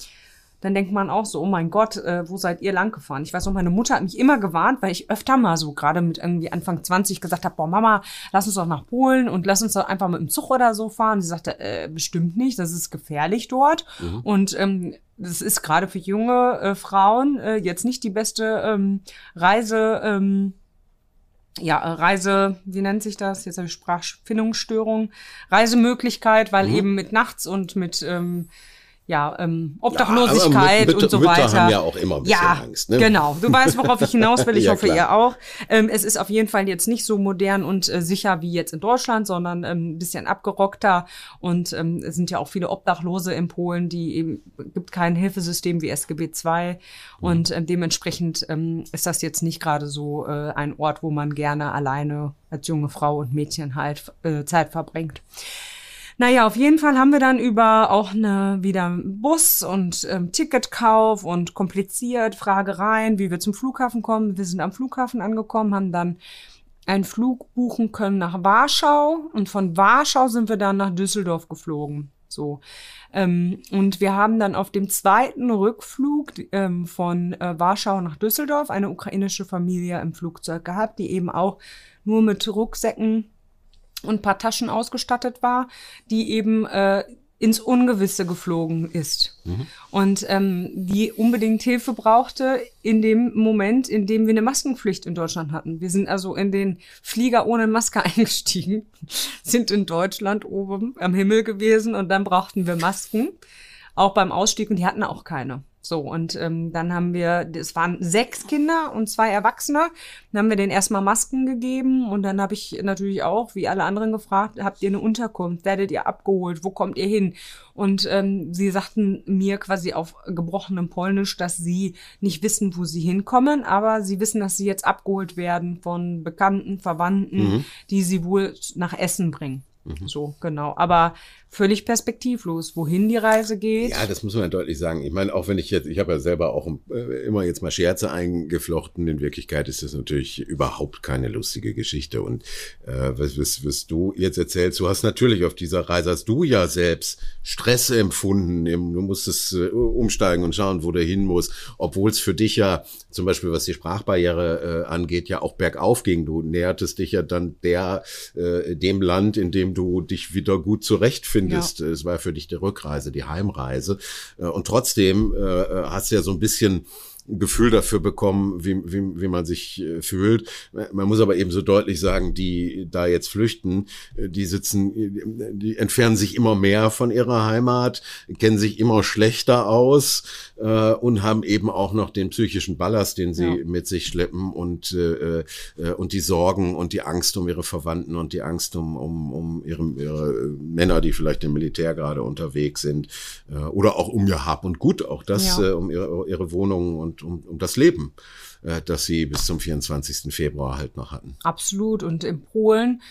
Speaker 2: dann denkt man auch so, oh mein Gott, äh, wo seid ihr lang gefahren? Ich weiß noch, meine Mutter hat mich immer gewarnt, weil ich öfter mal so gerade mit irgendwie Anfang 20 gesagt habe, boah Mama, lass uns doch nach Polen und lass uns doch einfach mit dem Zug oder so fahren. Sie sagte, äh, bestimmt nicht, das ist gefährlich dort. Mhm. Und ähm, das ist gerade für junge äh, Frauen äh, jetzt nicht die beste ähm, Reise. Ähm, ja, äh, Reise, wie nennt sich das? Jetzt habe ich Sprachfindungsstörung. Reisemöglichkeit, weil mhm. eben mit nachts und mit ähm, ja, ähm, Obdachlosigkeit ja, und so Mütter weiter.
Speaker 1: haben ja auch immer ein bisschen ja, Angst. Ne?
Speaker 2: Genau. Du weißt, worauf ich hinaus will. *laughs* Ich ja, hoffe, klar. ihr auch. Ähm, es ist auf jeden Fall jetzt nicht so modern und äh, sicher wie jetzt in Deutschland, sondern ähm, ein bisschen abgerockter. Und ähm, es sind ja auch viele Obdachlose in Polen, die eben gibt kein Hilfesystem wie SGB II. Mhm. Und äh, dementsprechend ähm, ist das jetzt nicht gerade so äh, ein Ort, wo man gerne alleine als junge Frau und Mädchen halt äh, Zeit verbringt. Naja, auf jeden Fall haben wir dann über auch eine wieder Bus und ähm, Ticketkauf und kompliziert Fragereien, wie wir zum Flughafen kommen. Wir sind am Flughafen angekommen, haben dann einen Flug buchen können nach Warschau und von Warschau sind wir dann nach Düsseldorf geflogen. So. Ähm, und wir haben dann auf dem zweiten Rückflug ähm, von äh, Warschau nach Düsseldorf eine ukrainische Familie im Flugzeug gehabt, die eben auch nur mit Rucksäcken und paar Taschen ausgestattet war, die eben äh, ins Ungewisse geflogen ist mhm. und ähm, die unbedingt Hilfe brauchte in dem Moment, in dem wir eine Maskenpflicht in Deutschland hatten. Wir sind also in den Flieger ohne Maske *laughs* eingestiegen, sind in Deutschland oben am Himmel gewesen und dann brauchten wir Masken, auch beim Ausstieg und die hatten auch keine. So, und ähm, dann haben wir, es waren sechs Kinder und zwei Erwachsene. Dann haben wir denen erstmal Masken gegeben und dann habe ich natürlich auch, wie alle anderen, gefragt, habt ihr eine Unterkunft? Werdet ihr abgeholt? Wo kommt ihr hin? Und ähm, sie sagten mir quasi auf gebrochenem Polnisch, dass sie nicht wissen, wo sie hinkommen, aber sie wissen, dass sie jetzt abgeholt werden von Bekannten, Verwandten, mhm. die sie wohl nach Essen bringen. Mhm. So, genau. Aber völlig perspektivlos, wohin die Reise geht.
Speaker 1: Ja, das muss man deutlich sagen. Ich meine, auch wenn ich jetzt, ich habe ja selber auch äh, immer jetzt mal Scherze eingeflochten, in Wirklichkeit ist das natürlich überhaupt keine lustige Geschichte. Und äh, was, was, was du jetzt erzählst, du hast natürlich auf dieser Reise, hast du ja selbst Stress empfunden. Du musstest äh, umsteigen und schauen, wo du hin musst, obwohl es für dich ja zum Beispiel, was die Sprachbarriere äh, angeht, ja auch bergauf ging. Du nähertest dich ja dann der, äh, dem Land, in dem du dich wieder gut zurechtfindest findest. Ja. Es war für dich die Rückreise, die Heimreise. Äh, und trotzdem äh, äh, hast du ja so ein bisschen Gefühl dafür bekommen, wie, wie, wie man sich äh, fühlt. Man muss aber eben so deutlich sagen, die da jetzt flüchten, äh, die sitzen, die entfernen sich immer mehr von ihrer Heimat, kennen sich immer schlechter aus äh, und haben eben auch noch den psychischen Ballast, den sie ja. mit sich schleppen und, äh, äh, und die Sorgen und die Angst um ihre Verwandten und die Angst um, um, um ihre, ihre Männer, die vielleicht im Militär gerade unterwegs sind äh, oder auch um ihr Hab und Gut, auch das, ja. äh, um ihre, ihre Wohnungen und um, um das Leben, äh, das sie bis zum 24. Februar halt noch hatten.
Speaker 2: Absolut. Und in Polen,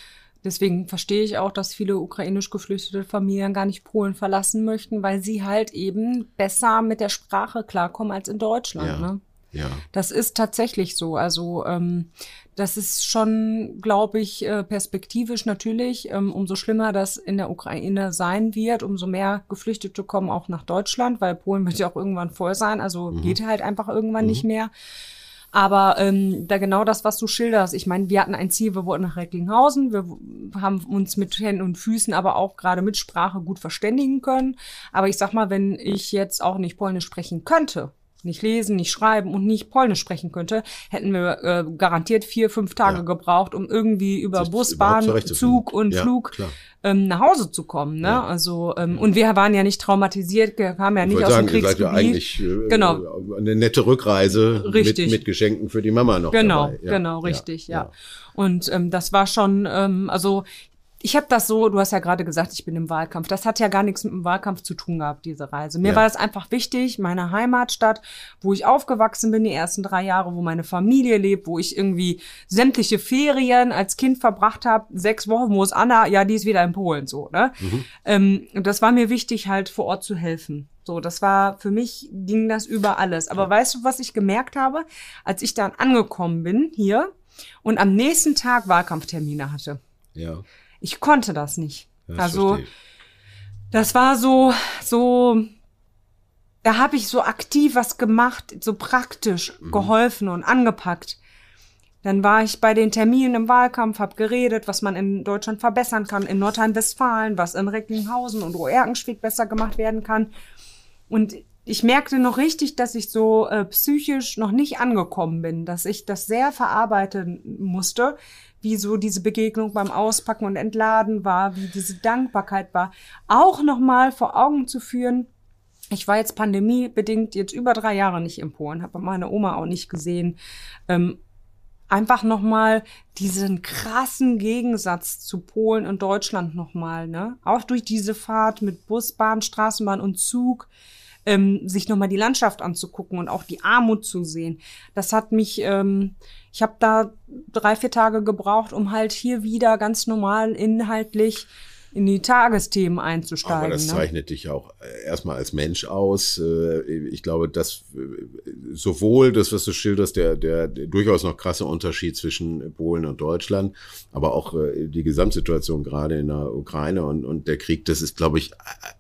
Speaker 2: deswegen verstehe ich auch, dass viele ukrainisch geflüchtete Familien gar nicht Polen verlassen möchten, weil sie halt eben besser mit der Sprache klarkommen als in Deutschland. Ja. Ne? Ja. Das ist tatsächlich so. Also ähm, das ist schon, glaube ich, äh, perspektivisch natürlich. Ähm, umso schlimmer das in der Ukraine sein wird, umso mehr Geflüchtete kommen auch nach Deutschland, weil Polen wird ja auch irgendwann voll sein. Also mhm. geht halt einfach irgendwann mhm. nicht mehr. Aber ähm, da genau das, was du schilderst. Ich meine, wir hatten ein Ziel, wir wollten nach Recklinghausen. Wir haben uns mit Händen und Füßen, aber auch gerade mit Sprache gut verständigen können. Aber ich sag mal, wenn ich jetzt auch nicht Polnisch sprechen könnte, nicht lesen, nicht schreiben und nicht Polnisch sprechen könnte, hätten wir äh, garantiert vier, fünf Tage ja. gebraucht, um irgendwie über Sich Bus, Bahn, Zug und ja, Flug ähm, nach Hause zu kommen. Ne? Ja. Also ähm, und wir waren ja nicht traumatisiert, wir kamen ja nicht aus sagen, dem Kriegsgebiet. Ihr seid ja
Speaker 1: eigentlich äh, genau. eine nette Rückreise richtig. Mit, mit Geschenken für die Mama noch.
Speaker 2: Genau, genau, richtig, ja. Und ähm, das war schon, ähm, also ich habe das so, du hast ja gerade gesagt, ich bin im Wahlkampf. Das hat ja gar nichts mit dem Wahlkampf zu tun gehabt, diese Reise. Mir ja. war es einfach wichtig, meine Heimatstadt, wo ich aufgewachsen bin, die ersten drei Jahre, wo meine Familie lebt, wo ich irgendwie sämtliche Ferien als Kind verbracht habe, sechs Wochen, wo es Anna, ja, die ist wieder in Polen, so, ne? Mhm. Ähm, das war mir wichtig, halt vor Ort zu helfen. So, das war, für mich ging das über alles. Aber ja. weißt du, was ich gemerkt habe, als ich dann angekommen bin hier und am nächsten Tag Wahlkampftermine hatte? Ja ich konnte das nicht. Das also das war so, so, da habe ich so aktiv was gemacht, so praktisch mhm. geholfen und angepackt. Dann war ich bei den Terminen im Wahlkampf, habe geredet, was man in Deutschland verbessern kann, in Nordrhein-Westfalen, was in Recklinghausen und Oerkenschwick besser gemacht werden kann. Und ich merkte noch richtig, dass ich so äh, psychisch noch nicht angekommen bin, dass ich das sehr verarbeiten musste, wie so diese Begegnung beim Auspacken und Entladen war, wie diese Dankbarkeit war, auch nochmal vor Augen zu führen. Ich war jetzt pandemiebedingt jetzt über drei Jahre nicht in Polen, habe meine Oma auch nicht gesehen. Ähm, einfach nochmal diesen krassen Gegensatz zu Polen und Deutschland nochmal, ne? Auch durch diese Fahrt mit Bus, Bahn, Straßenbahn und Zug ähm, sich nochmal die Landschaft anzugucken und auch die Armut zu sehen. Das hat mich, ähm, ich habe da drei, vier Tage gebraucht, um halt hier wieder ganz normal inhaltlich in die Tagesthemen einzusteigen. Aber
Speaker 1: das
Speaker 2: ne?
Speaker 1: zeichnet dich auch äh, erstmal als Mensch aus. Äh, ich glaube, dass äh, sowohl das, was du schilderst, der, der, der durchaus noch krasse Unterschied zwischen Polen und Deutschland, aber auch die Gesamtsituation gerade in der Ukraine und, und der Krieg, das ist, glaube ich,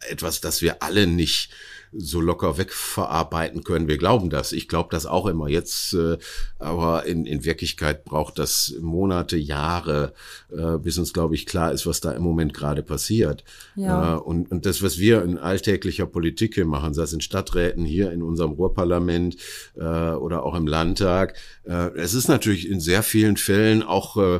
Speaker 1: etwas, das wir alle nicht so locker wegverarbeiten können. Wir glauben das. Ich glaube das auch immer. Jetzt, äh, aber in, in Wirklichkeit braucht das Monate, Jahre, äh, bis uns, glaube ich, klar ist, was da im Moment gerade passiert. Ja. Äh, und, und das, was wir in alltäglicher Politik hier machen, sei es in Stadträten, hier in unserem Ruhrparlament äh, oder auch im Landtag, äh, es ist natürlich in sehr vielen Fällen auch äh,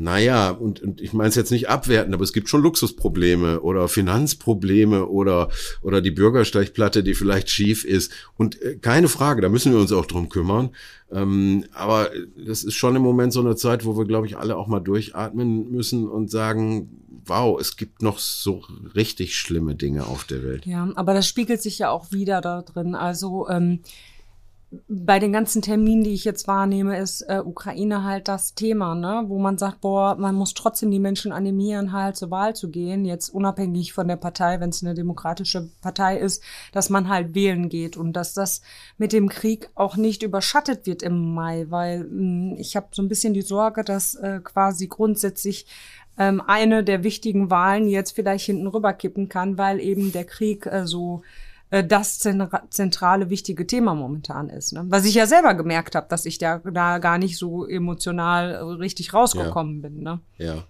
Speaker 1: naja, und, und ich meine es jetzt nicht abwerten, aber es gibt schon Luxusprobleme oder Finanzprobleme oder, oder die Bürgersteigplatte, die vielleicht schief ist. Und äh, keine Frage, da müssen wir uns auch drum kümmern. Ähm, aber das ist schon im Moment so eine Zeit, wo wir, glaube ich, alle auch mal durchatmen müssen und sagen, wow, es gibt noch so richtig schlimme Dinge auf der Welt.
Speaker 2: Ja, aber das spiegelt sich ja auch wieder da drin. Also ähm, bei den ganzen Terminen, die ich jetzt wahrnehme, ist äh, Ukraine halt das Thema, ne? wo man sagt, boah, man muss trotzdem die Menschen animieren, halt zur Wahl zu gehen, jetzt unabhängig von der Partei, wenn es eine demokratische Partei ist, dass man halt wählen geht und dass das mit dem Krieg auch nicht überschattet wird im Mai, weil mh, hm, ich habe so ein bisschen die Sorge, dass äh, quasi grundsätzlich ähm, eine der wichtigen Wahlen jetzt vielleicht hinten rüberkippen kann, weil eben der Krieg äh, so äh, das zentrale, wichtige Thema momentan ist. Ne? Was ich ja selber gemerkt habe, dass ich da, da gar nicht so emotional richtig rausgekommen ja. bin. Ne?
Speaker 1: Ja.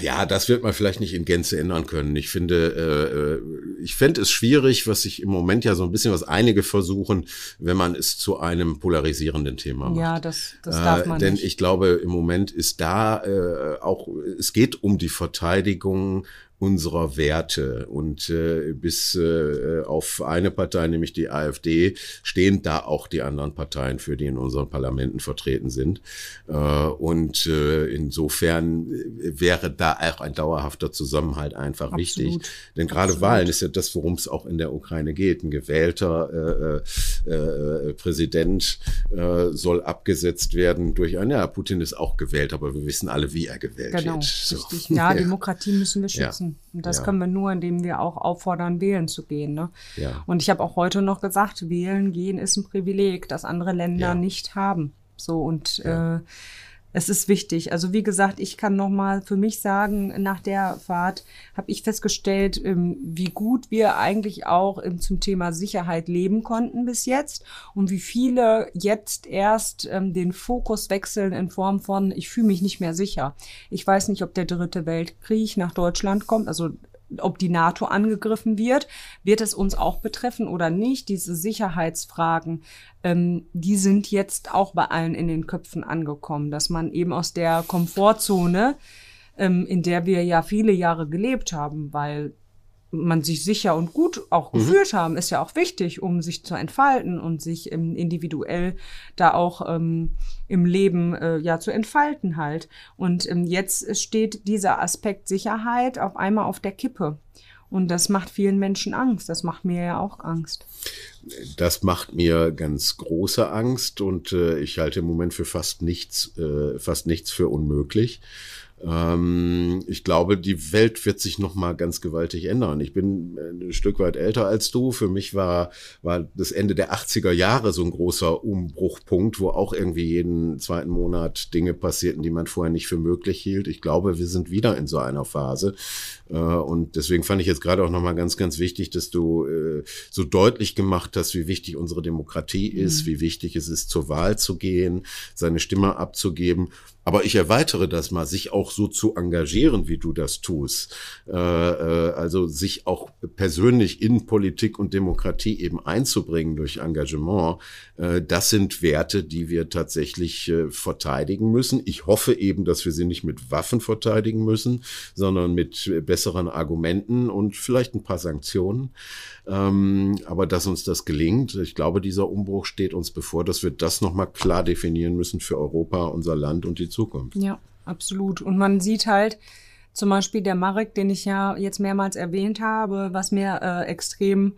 Speaker 1: Ja, das wird man vielleicht nicht in Gänze ändern können. Ich finde, äh, ich fände es schwierig, was ich im Moment ja so ein bisschen, was einige versuchen, wenn man es zu einem polarisierenden Thema macht.
Speaker 2: Ja, das, das darf man
Speaker 1: äh, denn
Speaker 2: nicht.
Speaker 1: Denn ich glaube, im Moment ist da äh, auch, es geht um die Verteidigung unserer Werte. Und äh, bis äh, auf eine Partei, nämlich die AfD, stehen da auch die anderen Parteien, für die in unseren Parlamenten vertreten sind. Äh, und äh, insofern wäre da auch ein dauerhafter Zusammenhalt einfach Absolut. wichtig. Denn gerade Wahlen ist ja das, worum es auch in der Ukraine geht. Ein gewählter äh, äh, Präsident äh, soll abgesetzt werden durch einen, ja, Putin ist auch gewählt, aber wir wissen alle, wie er gewählt
Speaker 2: genau,
Speaker 1: wird.
Speaker 2: So. Richtig. Ja, *laughs* Demokratie müssen wir schützen. Ja. Und das ja. können wir nur, indem wir auch auffordern, wählen zu gehen. Ne? Ja. Und ich habe auch heute noch gesagt, wählen gehen ist ein Privileg, das andere Länder ja. nicht haben. So und äh, es ist wichtig. Also wie gesagt, ich kann noch mal für mich sagen, nach der Fahrt habe ich festgestellt, ähm, wie gut wir eigentlich auch zum Thema Sicherheit leben konnten bis jetzt und wie viele jetzt erst ähm, den Fokus wechseln in Form von, ich fühle mich nicht mehr sicher. Ich weiß nicht, ob der dritte Weltkrieg nach Deutschland kommt, also ob die NATO angegriffen wird, wird es uns auch betreffen oder nicht. Diese Sicherheitsfragen, ähm, die sind jetzt auch bei allen in den Köpfen angekommen, dass man eben aus der Komfortzone, ähm, in der wir ja viele Jahre gelebt haben, weil man sich sicher und gut auch mhm. gefühlt haben, ist ja auch wichtig, um sich zu entfalten und sich individuell da auch ähm, im Leben äh, ja zu entfalten halt. Und ähm, jetzt steht dieser Aspekt Sicherheit auf einmal auf der Kippe. Und das macht vielen Menschen Angst. Das macht mir ja auch Angst.
Speaker 1: Das macht mir ganz große Angst und äh, ich halte im Moment für fast nichts, äh, fast nichts für unmöglich. Ähm, ich glaube, die Welt wird sich noch mal ganz gewaltig ändern. Ich bin äh, ein Stück weit älter als du. Für mich war, war das Ende der 80er Jahre so ein großer Umbruchpunkt, wo auch irgendwie jeden zweiten Monat Dinge passierten, die man vorher nicht für möglich hielt. Ich glaube, wir sind wieder in so einer Phase. Äh, und deswegen fand ich jetzt gerade auch noch mal ganz, ganz wichtig, dass du äh, so deutlich gemacht hast, wie wichtig unsere Demokratie ist, mhm. wie wichtig es ist, zur Wahl zu gehen, seine Stimme abzugeben aber ich erweitere das mal, sich auch so zu engagieren, wie du das tust. Äh, äh, also sich auch persönlich in Politik und Demokratie eben einzubringen durch Engagement. Äh, das sind Werte, die wir tatsächlich äh, verteidigen müssen. Ich hoffe eben, dass wir sie nicht mit Waffen verteidigen müssen, sondern mit besseren Argumenten und vielleicht ein paar Sanktionen. Ähm, aber dass uns das gelingt, ich glaube, dieser Umbruch steht uns bevor, dass wir das nochmal klar definieren müssen für Europa, unser Land und die Zukunft.
Speaker 2: Ja, absolut. Und man sieht halt, zum Beispiel der Marek, den ich ja jetzt mehrmals erwähnt habe, was mir äh, extrem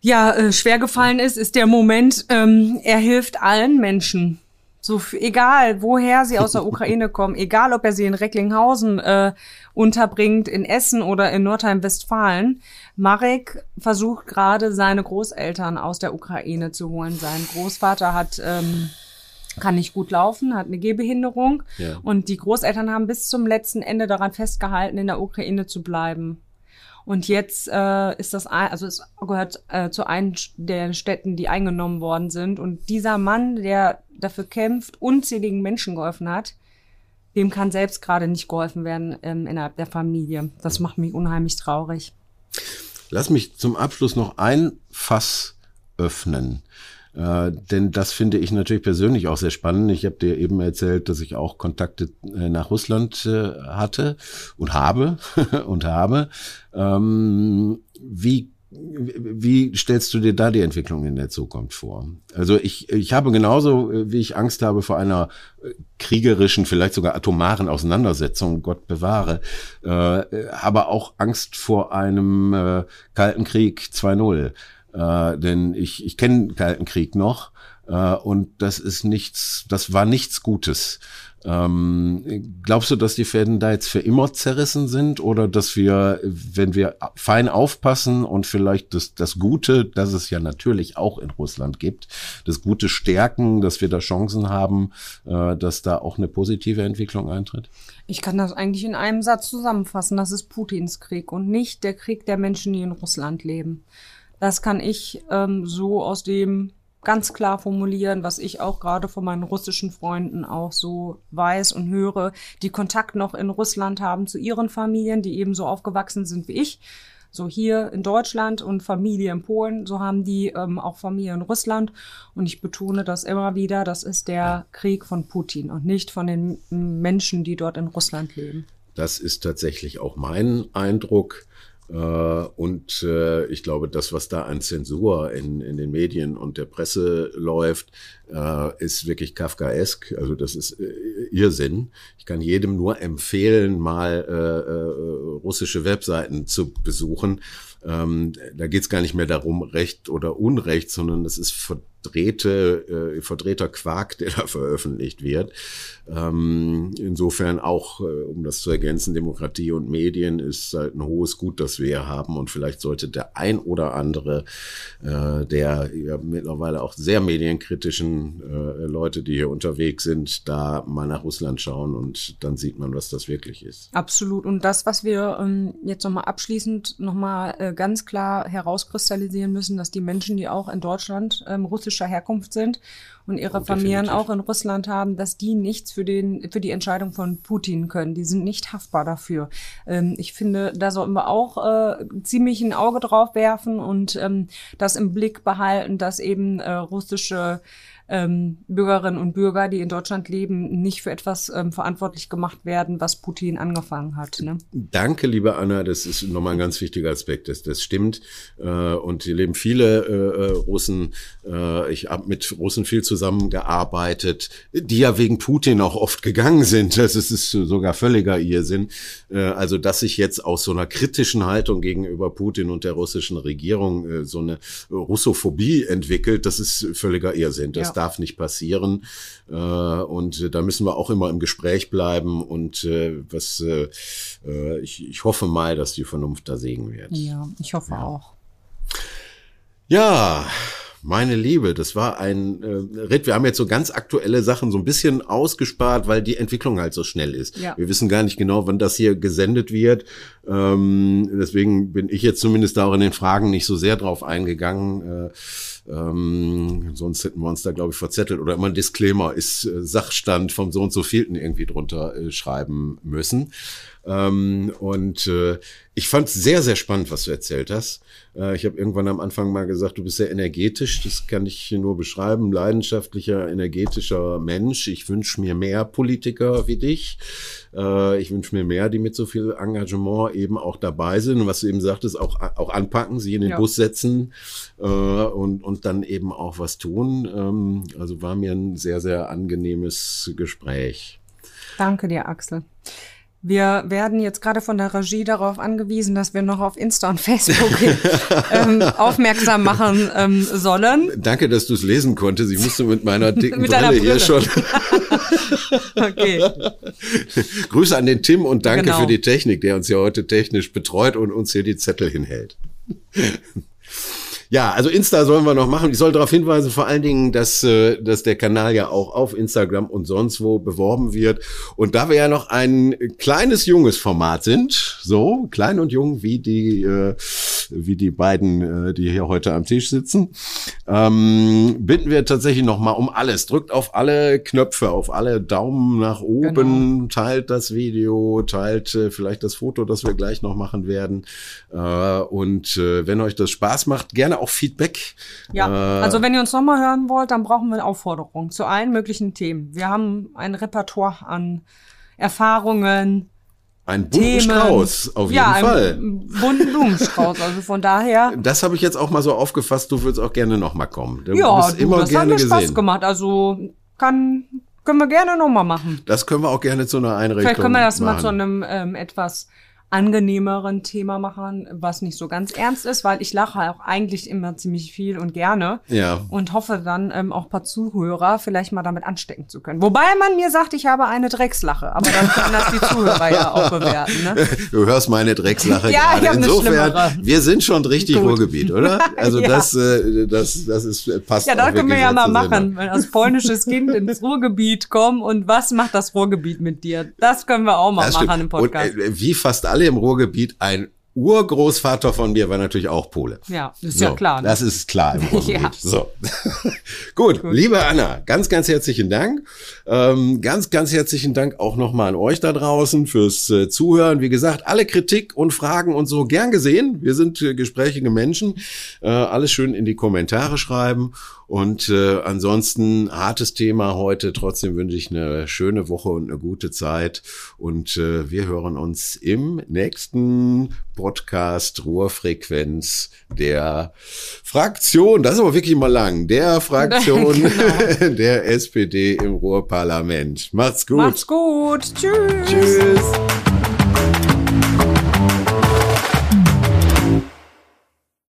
Speaker 2: ja äh, schwer gefallen ist, ist der Moment, ähm, er hilft allen Menschen. So egal, woher sie aus der *laughs* Ukraine kommen, egal ob er sie in Recklinghausen äh, unterbringt, in Essen oder in Nordrhein-Westfalen. Marek versucht gerade seine Großeltern aus der Ukraine zu holen. Sein Großvater hat ähm, kann nicht gut laufen, hat eine Gehbehinderung. Ja. Und die Großeltern haben bis zum letzten Ende daran festgehalten, in der Ukraine zu bleiben. Und jetzt äh, ist das, ein, also es gehört äh, zu einem der Städten, die eingenommen worden sind. Und dieser Mann, der dafür kämpft, unzähligen Menschen geholfen hat, dem kann selbst gerade nicht geholfen werden ähm, innerhalb der Familie. Das macht mich unheimlich traurig.
Speaker 1: Lass mich zum Abschluss noch ein Fass öffnen. Äh, denn das finde ich natürlich persönlich auch sehr spannend. Ich habe dir eben erzählt, dass ich auch Kontakte äh, nach Russland äh, hatte und habe *laughs* und habe. Ähm, wie wie stellst du dir da die Entwicklung in der Zukunft vor? Also ich, ich habe genauso, äh, wie ich Angst habe vor einer äh, kriegerischen, vielleicht sogar atomaren Auseinandersetzung, Gott bewahre, äh, aber auch Angst vor einem äh, Kalten Krieg 2.0 äh, denn ich, ich kenne Kalten Krieg noch äh, und das ist nichts, das war nichts Gutes. Ähm, glaubst du, dass die Fäden da jetzt für immer zerrissen sind oder dass wir, wenn wir fein aufpassen und vielleicht das, das Gute, das es ja natürlich auch in Russland gibt, das Gute stärken, dass wir da Chancen haben, äh, dass da auch eine positive Entwicklung eintritt?
Speaker 2: Ich kann das eigentlich in einem Satz zusammenfassen. Das ist Putins Krieg und nicht der Krieg der Menschen, die in Russland leben. Das kann ich ähm, so aus dem ganz klar formulieren, was ich auch gerade von meinen russischen Freunden auch so weiß und höre, die Kontakt noch in Russland haben zu ihren Familien, die ebenso aufgewachsen sind wie ich. So hier in Deutschland und Familie in Polen, so haben die ähm, auch Familie in Russland. Und ich betone das immer wieder, das ist der Krieg von Putin und nicht von den Menschen, die dort in Russland leben.
Speaker 1: Das ist tatsächlich auch mein Eindruck. Äh, und äh, ich glaube, das, was da an Zensur in, in den Medien und der Presse läuft, äh, ist wirklich kafkaesk. Also das ist Irrsinn. Ich kann jedem nur empfehlen, mal russische Webseiten zu besuchen. Ähm, da geht es gar nicht mehr darum, Recht oder Unrecht, sondern es ist verdrehte, äh, verdrehter Quark, der da veröffentlicht wird. Ähm, insofern auch, äh, um das zu ergänzen, Demokratie und Medien ist halt ein hohes Gut, das wir hier haben. Und vielleicht sollte der ein oder andere äh, der ja mittlerweile auch sehr medienkritischen äh, Leute, die hier unterwegs sind, da mal nach Russland schauen und dann sieht man, was das wirklich ist.
Speaker 2: Absolut. Und das, was wir ähm, jetzt nochmal abschließend nochmal äh, ganz klar herauskristallisieren müssen, dass die Menschen, die auch in Deutschland ähm, russisch russischer Herkunft sind und ihre oh, Familien auch in Russland haben, dass die nichts für den für die Entscheidung von Putin können. Die sind nicht haftbar dafür. Ähm, ich finde, da sollten wir auch äh, ziemlich ein Auge drauf werfen und ähm, das im Blick behalten, dass eben äh, russische ähm, Bürgerinnen und Bürger, die in Deutschland leben, nicht für etwas ähm, verantwortlich gemacht werden, was Putin angefangen hat. Ne?
Speaker 1: Danke, liebe Anna. Das ist nochmal ein ganz wichtiger Aspekt. Das, das stimmt. Äh, und hier leben viele äh, äh Russen. Äh, ich habe mit Russen viel zusammengearbeitet, die ja wegen Putin auch oft gegangen sind. Das ist, ist sogar völliger Irrsinn. Äh, also, dass sich jetzt aus so einer kritischen Haltung gegenüber Putin und der russischen Regierung äh, so eine Russophobie entwickelt, das ist völliger Irrsinn. Das ja darf nicht passieren. Äh, und da müssen wir auch immer im Gespräch bleiben. Und äh, was äh, äh, ich, ich hoffe mal, dass die Vernunft da Segen wird.
Speaker 2: Ja, ich hoffe ja. auch.
Speaker 1: Ja, meine Liebe, das war ein äh, Ritt. Wir haben jetzt so ganz aktuelle Sachen so ein bisschen ausgespart, weil die Entwicklung halt so schnell ist. Ja. Wir wissen gar nicht genau, wann das hier gesendet wird. Ähm, deswegen bin ich jetzt zumindest da auch in den Fragen nicht so sehr drauf eingegangen. Äh, ähm, sonst hätten wir uns da, glaube ich, verzettelt oder immer ein Disclaimer ist äh, Sachstand vom so und so vielten irgendwie drunter äh, schreiben müssen. Ähm, und äh, ich fand es sehr, sehr spannend, was du erzählt hast. Äh, ich habe irgendwann am Anfang mal gesagt, du bist sehr energetisch. Das kann ich nur beschreiben. Leidenschaftlicher, energetischer Mensch. Ich wünsche mir mehr Politiker wie dich. Äh, ich wünsche mir mehr, die mit so viel Engagement eben auch dabei sind. Und was du eben sagtest, auch, auch anpacken, sie in den ja. Bus setzen äh, und, und dann eben auch was tun. Ähm, also war mir ein sehr, sehr angenehmes Gespräch.
Speaker 2: Danke dir, Axel. Wir werden jetzt gerade von der Regie darauf angewiesen, dass wir noch auf Insta und Facebook *laughs* ähm, aufmerksam machen ähm, sollen.
Speaker 1: Danke, dass du es lesen konntest. Ich musste mit meiner *laughs* dicken mit Brille, Brille, hier schon. *laughs* okay. Grüße an den Tim und danke genau. für die Technik, der uns ja heute technisch betreut und uns hier die Zettel hinhält. Ja, also Insta sollen wir noch machen. Ich soll darauf hinweisen, vor allen Dingen, dass, äh, dass der Kanal ja auch auf Instagram und sonst wo beworben wird. Und da wir ja noch ein kleines, junges Format sind, so klein und jung wie die, äh, wie die beiden, äh, die hier heute am Tisch sitzen, ähm, bitten wir tatsächlich noch mal um alles. Drückt auf alle Knöpfe, auf alle Daumen nach oben, genau. teilt das Video, teilt äh, vielleicht das Foto, das wir gleich noch machen werden. Äh, und äh, wenn euch das Spaß macht, gerne auch Feedback.
Speaker 2: Ja, äh, also wenn ihr uns nochmal hören wollt, dann brauchen wir Aufforderungen zu allen möglichen Themen. Wir haben ein Repertoire an Erfahrungen,
Speaker 1: ein bunten Strauß, auf jeden
Speaker 2: ja,
Speaker 1: Fall. *laughs*
Speaker 2: bunten Blumenstrauß, also von daher.
Speaker 1: Das habe ich jetzt auch mal so aufgefasst, du würdest auch gerne nochmal kommen.
Speaker 2: Du ja, bist du, immer das gerne hat mir gesehen. Spaß gemacht, also kann, können wir gerne nochmal machen.
Speaker 1: Das können wir auch gerne zu einer Einrichtung
Speaker 2: Vielleicht können wir das machen. mal zu einem ähm, etwas angenehmeren Thema machen, was nicht so ganz ernst ist, weil ich lache auch eigentlich immer ziemlich viel und gerne.
Speaker 1: Ja.
Speaker 2: Und hoffe dann ähm, auch paar Zuhörer vielleicht mal damit anstecken zu können. Wobei man mir sagt, ich habe eine Dreckslache, aber dann können das die Zuhörer ja auch bewerten. Ne? *laughs*
Speaker 1: Du hörst meine Dreckslache ja, gerade. Insofern, wir sind schon richtig Gut. Ruhrgebiet, oder? Also *laughs* ja. das, äh, das, das ist passt.
Speaker 2: Ja, da können wir ja mal machen, wenn als polnisches Kind ins Ruhrgebiet kommen und was macht das Ruhrgebiet mit dir? Das können wir auch mal das machen stimmt. im Podcast.
Speaker 1: Und, äh, wie fast alle im Ruhrgebiet ein Urgroßvater von mir war natürlich auch Pole.
Speaker 2: Ja, ist so, ja klar.
Speaker 1: Ne? Das ist klar im *laughs* Ruhrgebiet. ja. So. *laughs* Gut, Gut, liebe Anna, ganz, ganz herzlichen Dank. Ähm, ganz, ganz herzlichen Dank auch nochmal an euch da draußen fürs äh, Zuhören. Wie gesagt, alle Kritik und Fragen und so gern gesehen. Wir sind äh, gesprächige Menschen. Äh, alles schön in die Kommentare schreiben. Und äh, ansonsten hartes Thema heute. Trotzdem wünsche ich eine schöne Woche und eine gute Zeit. Und äh, wir hören uns im nächsten Podcast Ruhrfrequenz der Fraktion, das ist aber wirklich mal lang, der Fraktion *laughs* genau. *laughs* der SPD im Ruhrparlament. Macht's gut.
Speaker 2: Macht's gut. Tschüss.
Speaker 1: Tschüss.